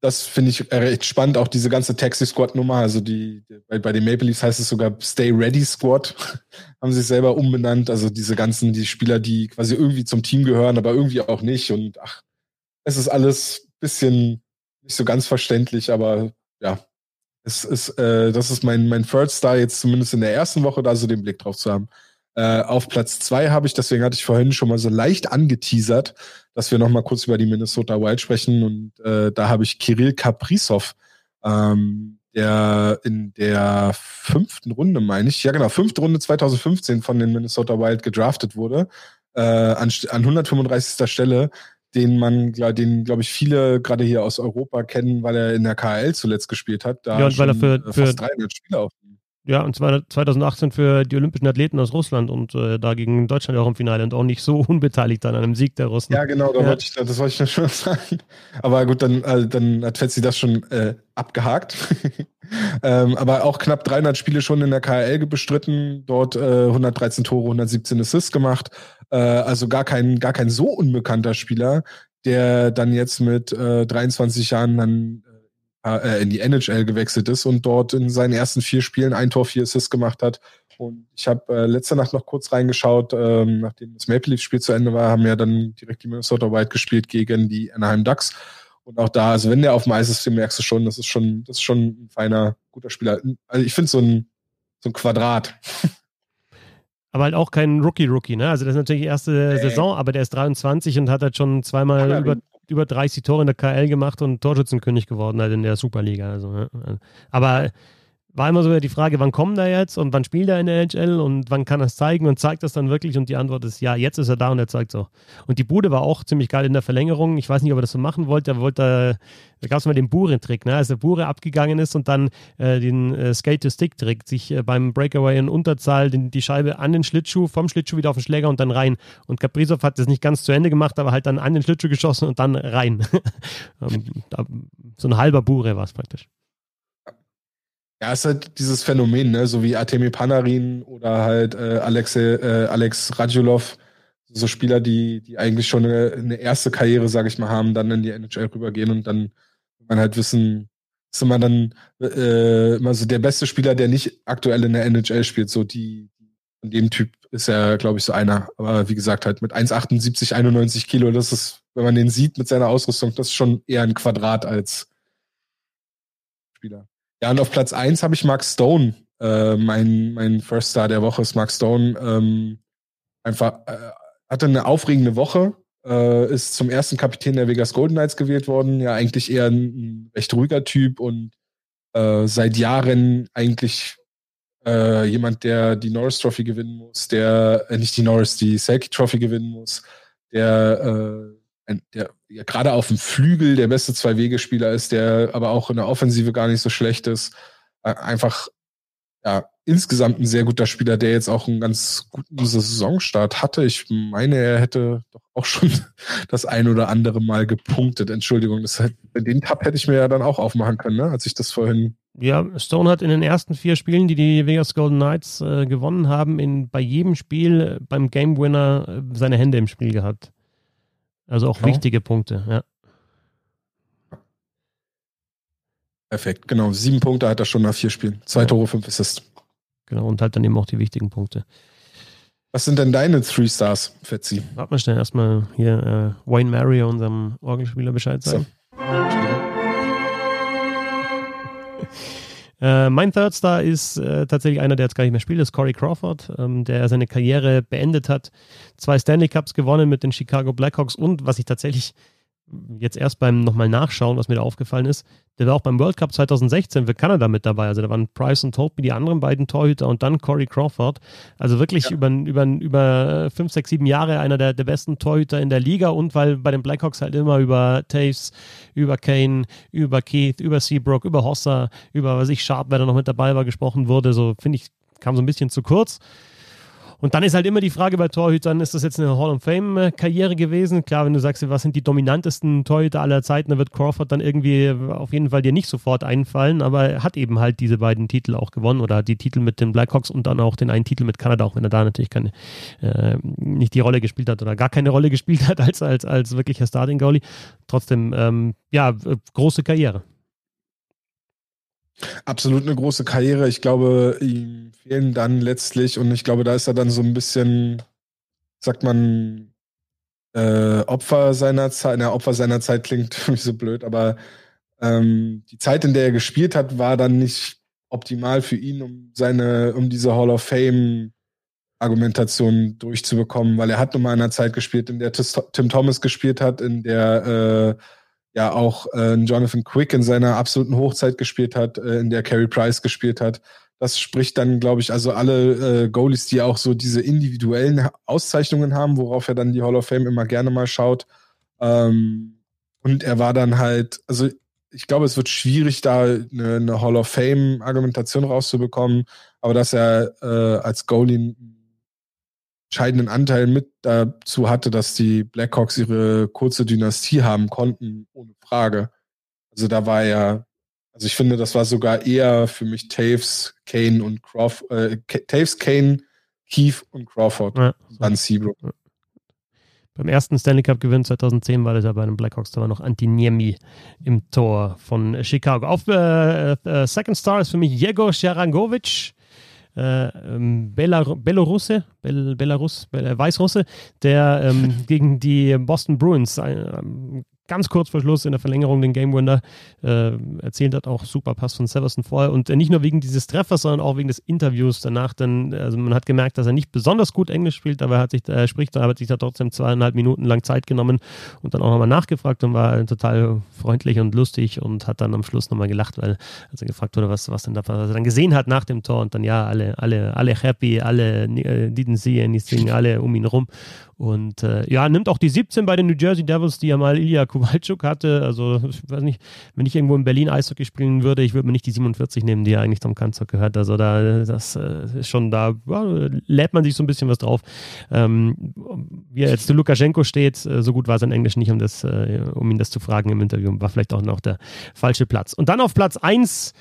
B: Das finde ich recht spannend, auch diese ganze Taxi-Squad-Nummer. Also die, bei, bei den Maple Leafs heißt es sogar Stay Ready Squad, haben sich selber umbenannt. Also diese ganzen, die Spieler, die quasi irgendwie zum Team gehören, aber irgendwie auch nicht. Und ach, es ist alles bisschen nicht so ganz verständlich, aber ja, es ist, äh, das ist mein, mein Third Star jetzt zumindest in der ersten Woche, da so den Blick drauf zu haben. Äh, auf Platz zwei habe ich, deswegen hatte ich vorhin schon mal so leicht angeteasert, dass wir noch mal kurz über die Minnesota Wild sprechen. Und äh, da habe ich Kirill Kaprizov, ähm, der in der fünften Runde, meine ich, ja genau, fünfte Runde 2015 von den Minnesota Wild gedraftet wurde, äh, an, an 135. Stelle, den man, den glaube ich viele gerade hier aus Europa kennen, weil er in der KL zuletzt gespielt hat.
A: Da ja, und weil er für,
B: äh, fast 300 Spiele auf
A: ja, und zwar 2018 für die olympischen Athleten aus Russland und äh, da gegen Deutschland auch im Finale und auch nicht so unbeteiligt an einem Sieg der Russen.
B: Ja, genau, da ja. Wollte ich, das wollte ich ja schon sagen. Aber gut, dann, äh, dann hat Fetzi das schon äh, abgehakt. ähm, aber auch knapp 300 Spiele schon in der KL bestritten, dort äh, 113 Tore, 117 Assists gemacht. Äh, also gar kein, gar kein so unbekannter Spieler, der dann jetzt mit äh, 23 Jahren dann äh, in die NHL gewechselt ist und dort in seinen ersten vier Spielen ein Tor, vier Assists gemacht hat. Und ich habe äh, letzte Nacht noch kurz reingeschaut, ähm, nachdem das Maple Leafs Spiel zu Ende war, haben ja dann direkt die Minnesota Wild gespielt gegen die Anaheim Ducks. Und auch da, also wenn der auf dem Eis ist, merkst du schon, das ist schon, das ist schon ein feiner, guter Spieler. Also ich finde so ein, so ein Quadrat.
A: Aber halt auch kein Rookie-Rookie, ne? Also das ist natürlich die erste nee. Saison, aber der ist 23 und hat halt schon zweimal über, über 30 Tore in der KL gemacht und Torschützenkönig geworden halt in der Superliga. Also, ja. Aber war immer so die Frage, wann kommt er jetzt und wann spielt er in der NHL und wann kann er es zeigen und zeigt das dann wirklich? Und die Antwort ist ja, jetzt ist er da und er zeigt auch. Und die Bude war auch ziemlich geil in der Verlängerung. Ich weiß nicht, ob er das so machen wollte. Er wollte, da gab es mal den Bure-Trick, ne? als der Bure abgegangen ist und dann äh, den äh, Skate-to-Stick-Trick, sich äh, beim Breakaway in Unterzahl den, die Scheibe an den Schlittschuh, vom Schlittschuh wieder auf den Schläger und dann rein. Und Kaprizov hat das nicht ganz zu Ende gemacht, aber halt dann an den Schlittschuh geschossen und dann rein. Ähm, so ein halber Bure war es praktisch.
B: Ja, es ist halt dieses Phänomen, ne? so wie Artemi Panarin oder halt äh, Alex, äh, Alex Radulov, so Spieler, die, die eigentlich schon eine, eine erste Karriere, sage ich mal, haben, dann in die NHL rübergehen und dann man halt wissen, ist immer dann äh, immer so der beste Spieler, der nicht aktuell in der NHL spielt, so die von dem Typ ist er, glaube ich, so einer. Aber wie gesagt, halt mit 1,78, 91 Kilo, das ist, wenn man den sieht mit seiner Ausrüstung, das ist schon eher ein Quadrat als Spieler. Ja, und auf Platz 1 habe ich Mark Stone. Äh, mein, mein First Star der Woche ist Mark Stone. Ähm, einfach äh, hatte eine aufregende Woche. Äh, ist zum ersten Kapitän der Vegas Golden Knights gewählt worden. Ja, eigentlich eher ein, ein recht ruhiger Typ und äh, seit Jahren eigentlich äh, jemand, der die Norris Trophy gewinnen muss, der äh, nicht die Norris, die Selkie Trophy gewinnen muss, der äh, der ja, gerade auf dem Flügel der beste Zwei-Wege-Spieler ist, der aber auch in der Offensive gar nicht so schlecht ist. Äh, einfach ja, insgesamt ein sehr guter Spieler, der jetzt auch einen ganz guten Saisonstart hatte. Ich meine, er hätte doch auch schon das ein oder andere Mal gepunktet. Entschuldigung, das den Tab hätte ich mir ja dann auch aufmachen können, ne? als ich das vorhin.
A: Ja, Stone hat in den ersten vier Spielen, die die Vegas Golden Knights äh, gewonnen haben, in, bei jedem Spiel beim Game Winner äh, seine Hände im Spiel gehabt. Also auch genau. wichtige Punkte, ja.
B: Perfekt, genau. Sieben Punkte hat er schon nach vier Spielen. Zwei Tore, fünf Assists.
A: Genau, und halt dann eben auch die wichtigen Punkte.
B: Was sind denn deine Three Stars, Fetzi?
A: Warte mal schnell erstmal hier äh, Wayne Mario, unserem Orgelspieler, Bescheid sagen. So. Äh, mein Third Star ist äh, tatsächlich einer, der jetzt gar nicht mehr spielt, ist Corey Crawford, ähm, der seine Karriere beendet hat. Zwei Stanley Cups gewonnen mit den Chicago Blackhawks und was ich tatsächlich jetzt erst beim nochmal nachschauen, was mir da aufgefallen ist, der war auch beim World Cup 2016 für Kanada mit dabei. Also da waren Price und Topi die anderen beiden Torhüter und dann Corey Crawford. Also wirklich ja. über, über, über fünf, sechs, sieben Jahre einer der, der besten Torhüter in der Liga und weil bei den Blackhawks halt immer über Taves, über Kane, über Keith, über Seabrook, über Hossa, über was ich, Sharp, wer da noch mit dabei war, gesprochen wurde, so finde ich, kam so ein bisschen zu kurz. Und dann ist halt immer die Frage bei Torhütern, ist das jetzt eine Hall of Fame-Karriere gewesen? Klar, wenn du sagst, was sind die dominantesten Torhüter aller Zeiten, dann wird Crawford dann irgendwie auf jeden Fall dir nicht sofort einfallen, aber er hat eben halt diese beiden Titel auch gewonnen oder die Titel mit den Blackhawks und dann auch den einen Titel mit Kanada, auch wenn er da natürlich keine, äh, nicht die Rolle gespielt hat oder gar keine Rolle gespielt hat als, als, als wirklicher Starting-Goalie. Trotzdem, ähm, ja, große Karriere.
B: Absolut eine große Karriere. Ich glaube, ihm fehlen dann letztlich, und ich glaube, da ist er dann so ein bisschen, sagt man, äh, Opfer seiner Zeit. Na, Opfer seiner Zeit klingt für mich so blöd, aber ähm, die Zeit, in der er gespielt hat, war dann nicht optimal für ihn, um seine, um diese Hall of Fame Argumentation durchzubekommen, weil er hat nun mal in einer Zeit gespielt, in der Tim Thomas gespielt hat, in der äh, ja auch äh, Jonathan Quick in seiner absoluten Hochzeit gespielt hat, äh, in der Carey Price gespielt hat. Das spricht dann, glaube ich, also alle äh, Goalies, die auch so diese individuellen Auszeichnungen haben, worauf er dann die Hall of Fame immer gerne mal schaut. Ähm, und er war dann halt, also ich glaube, es wird schwierig, da eine, eine Hall of Fame-Argumentation rauszubekommen, aber dass er äh, als Goalie entscheidenden Anteil mit dazu hatte, dass die Blackhawks ihre kurze Dynastie haben konnten, ohne Frage. Also da war er, also ich finde, das war sogar eher für mich Taves, Kane und Crawford, äh, Taves, Kane, Keith und Crawford, ja, dann Seabrook. Ja.
A: Beim ersten Stanley Cup Gewinn 2010 war das ja bei den Blackhawks, da war noch Antiniemi im Tor von Chicago. Auf äh, äh, Second Star ist für mich Jego Sharangovic äh, ähm, Belar Belarusse, Bel Belarus, Bel Weißrusse, der ähm, gegen die Boston Bruins äh, ganz kurz vor Schluss in der Verlängerung den Game Winner äh, erzielt hat. Auch super Pass von Severson vorher. Und äh, nicht nur wegen dieses Treffers, sondern auch wegen des Interviews danach. Denn also man hat gemerkt, dass er nicht besonders gut Englisch spielt, aber er hat sich, äh, spricht, aber hat sich da trotzdem zweieinhalb Minuten lang Zeit genommen und dann auch nochmal nachgefragt und war total freundlich und lustig und hat dann am Schluss nochmal gelacht, weil als er gefragt wurde, was, was denn da was er dann gesehen hat nach dem Tor und dann ja, alle, alle, alle happy, alle äh, didn't see anything, alle um ihn rum. Und äh, ja, nimmt auch die 17 bei den New Jersey Devils, die ja mal Ilya Kowalczuk hatte. Also, ich weiß nicht, wenn ich irgendwo in Berlin Eishockey spielen würde, ich würde mir nicht die 47 nehmen, die ja eigentlich zum Kanzler gehört. Also, da, das äh, ist schon, da ja, lädt man sich so ein bisschen was drauf. Ähm, wie er jetzt zu Lukaschenko steht, äh, so gut war sein Englisch nicht, um, das, äh, um ihn das zu fragen im Interview. War vielleicht auch noch der falsche Platz. Und dann auf Platz 1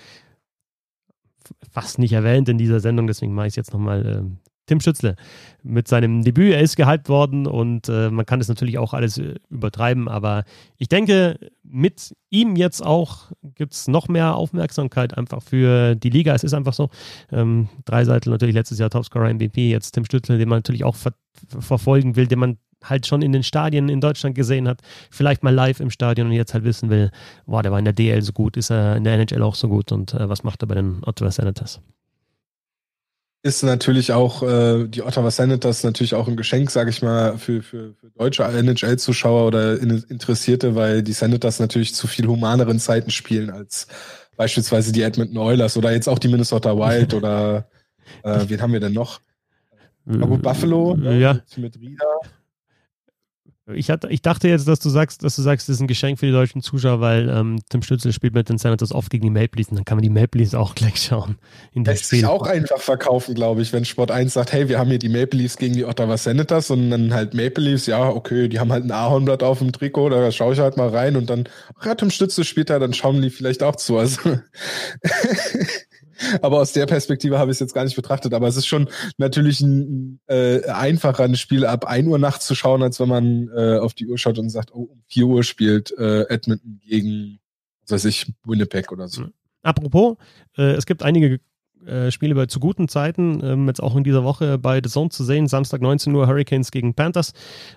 A: fast nicht erwähnt in dieser Sendung, deswegen mache ich es jetzt nochmal äh, Tim Schützle mit seinem Debüt. Er ist gehypt worden und äh, man kann es natürlich auch alles äh, übertreiben, aber ich denke, mit ihm jetzt auch gibt es noch mehr Aufmerksamkeit einfach für die Liga. Es ist einfach so. Ähm, Dreiseitel natürlich letztes Jahr Topscorer MVP, jetzt Tim Schützle, den man natürlich auch ver verfolgen will, den man halt schon in den Stadien in Deutschland gesehen hat, vielleicht mal live im Stadion und jetzt halt wissen will, boah, der war in der DL so gut, ist er in der NHL auch so gut und äh, was macht er bei den Ottawa Senators?
B: Ist natürlich auch äh, die Ottawa Senators natürlich auch ein Geschenk, sage ich mal, für, für, für deutsche NHL-Zuschauer oder Interessierte, weil die Senators natürlich zu viel humaneren Zeiten spielen als beispielsweise die Edmonton Oilers oder jetzt auch die Minnesota Wild oder äh, wen haben wir denn noch? Na gut, Buffalo
A: ja. mit Rieder. Ich, hatte, ich dachte jetzt, dass du sagst, dass du sagst, das ist ein Geschenk für die deutschen Zuschauer, weil ähm, Tim Stützel spielt mit den Senators oft gegen die Maple Leafs und dann kann man die Maple Leafs auch gleich schauen.
B: In der Lässt sich auch einfach verkaufen, glaube ich, wenn Sport 1 sagt, hey, wir haben hier die Maple Leafs gegen die Ottawa Senators und dann halt Maple Leafs, ja, okay, die haben halt ein Ahornblatt auf dem Trikot, da schaue ich halt mal rein und dann, ach ja, Tim Stützel spielt da, dann schauen die vielleicht auch zu. Also aber aus der Perspektive habe ich es jetzt gar nicht betrachtet. Aber es ist schon natürlich ein äh, einfacher, ein Spiel ab 1 Uhr nachts zu schauen, als wenn man äh, auf die Uhr schaut und sagt, oh, um 4 Uhr spielt äh, Edmonton gegen, was weiß ich, Winnipeg oder so.
A: Apropos, äh, es gibt einige äh, Spiele bei zu guten Zeiten, ähm, jetzt auch in dieser Woche bei The Zone zu sehen. Samstag 19 Uhr Hurricanes gegen Panthers.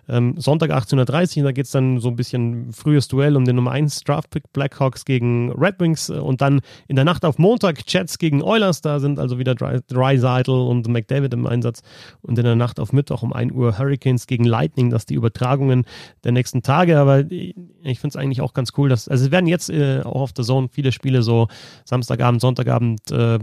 A: Ähm, Sonntag 18.30 Uhr, da geht es dann so ein bisschen frühes Duell um den Nummer 1 Draftpick Blackhawks gegen Red Wings äh, und dann in der Nacht auf Montag Jets gegen Oilers. Da sind also wieder Dreisaitl und McDavid im Einsatz. Und in der Nacht auf Mittwoch um 1 Uhr Hurricanes gegen Lightning. Das die Übertragungen der nächsten Tage. Aber ich finde es eigentlich auch ganz cool, dass, also es werden jetzt äh, auch auf The Zone viele Spiele so Samstagabend, Sonntagabend äh,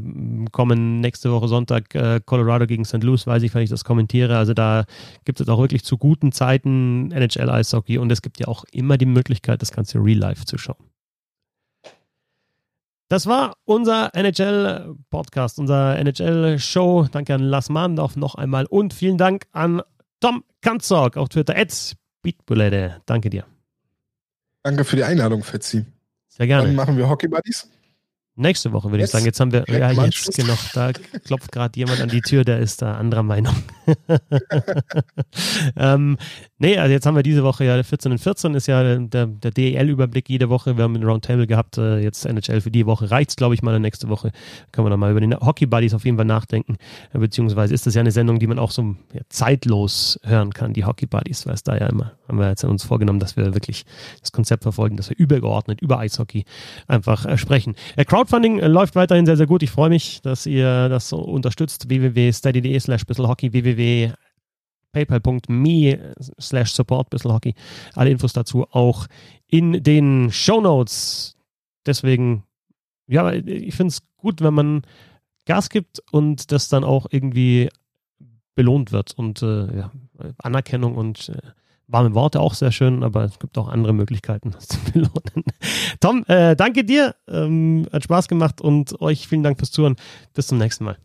A: kommen nächste Woche Sonntag äh, Colorado gegen St. Louis, weiß ich, wenn ich das kommentiere. Also da gibt es auch wirklich zu guten Zeiten NHL-Eishockey und es gibt ja auch immer die Möglichkeit, das Ganze real life zu schauen. Das war unser NHL-Podcast, unser NHL-Show. Danke an Lars Mahndorf noch einmal und vielen Dank an Tom Kanzog auf Twitter, at Beatbulette. Danke dir.
B: Danke für die Einladung, Fetzi.
A: Sehr gerne.
B: Dann machen wir Hockey Buddies.
A: Nächste Woche würde ich sagen. Jetzt haben wir, ja, jetzt, genau, da klopft gerade jemand an die Tür, der ist da anderer Meinung. ähm, nee, also jetzt haben wir diese Woche ja 14 und 14 ist ja der, der DEL-Überblick jede Woche. Wir haben ein Roundtable gehabt, äh, jetzt NHL für die Woche. Reicht's, glaube ich, mal. Nächste Woche können wir dann mal über den Hockey Buddies auf jeden Fall nachdenken. Äh, beziehungsweise ist das ja eine Sendung, die man auch so ja, zeitlos hören kann, die Hockey Buddies, weil es da ja immer, haben wir jetzt uns vorgenommen, dass wir wirklich das Konzept verfolgen, dass wir übergeordnet über Eishockey einfach äh, sprechen. Äh, Crowd Crowdfunding läuft weiterhin sehr, sehr gut. Ich freue mich, dass ihr das so unterstützt. www.steady.de slash bisselhockey, www.paypal.me slash support bisselhockey. Alle Infos dazu auch in den Show Notes. Deswegen, ja, ich finde es gut, wenn man Gas gibt und das dann auch irgendwie belohnt wird und äh, ja, Anerkennung und äh, warme Worte auch sehr schön, aber es gibt auch andere Möglichkeiten, das zu belohnen. Tom, äh, danke dir. Ähm, hat Spaß gemacht und euch vielen Dank fürs Zuhören. Bis zum nächsten Mal.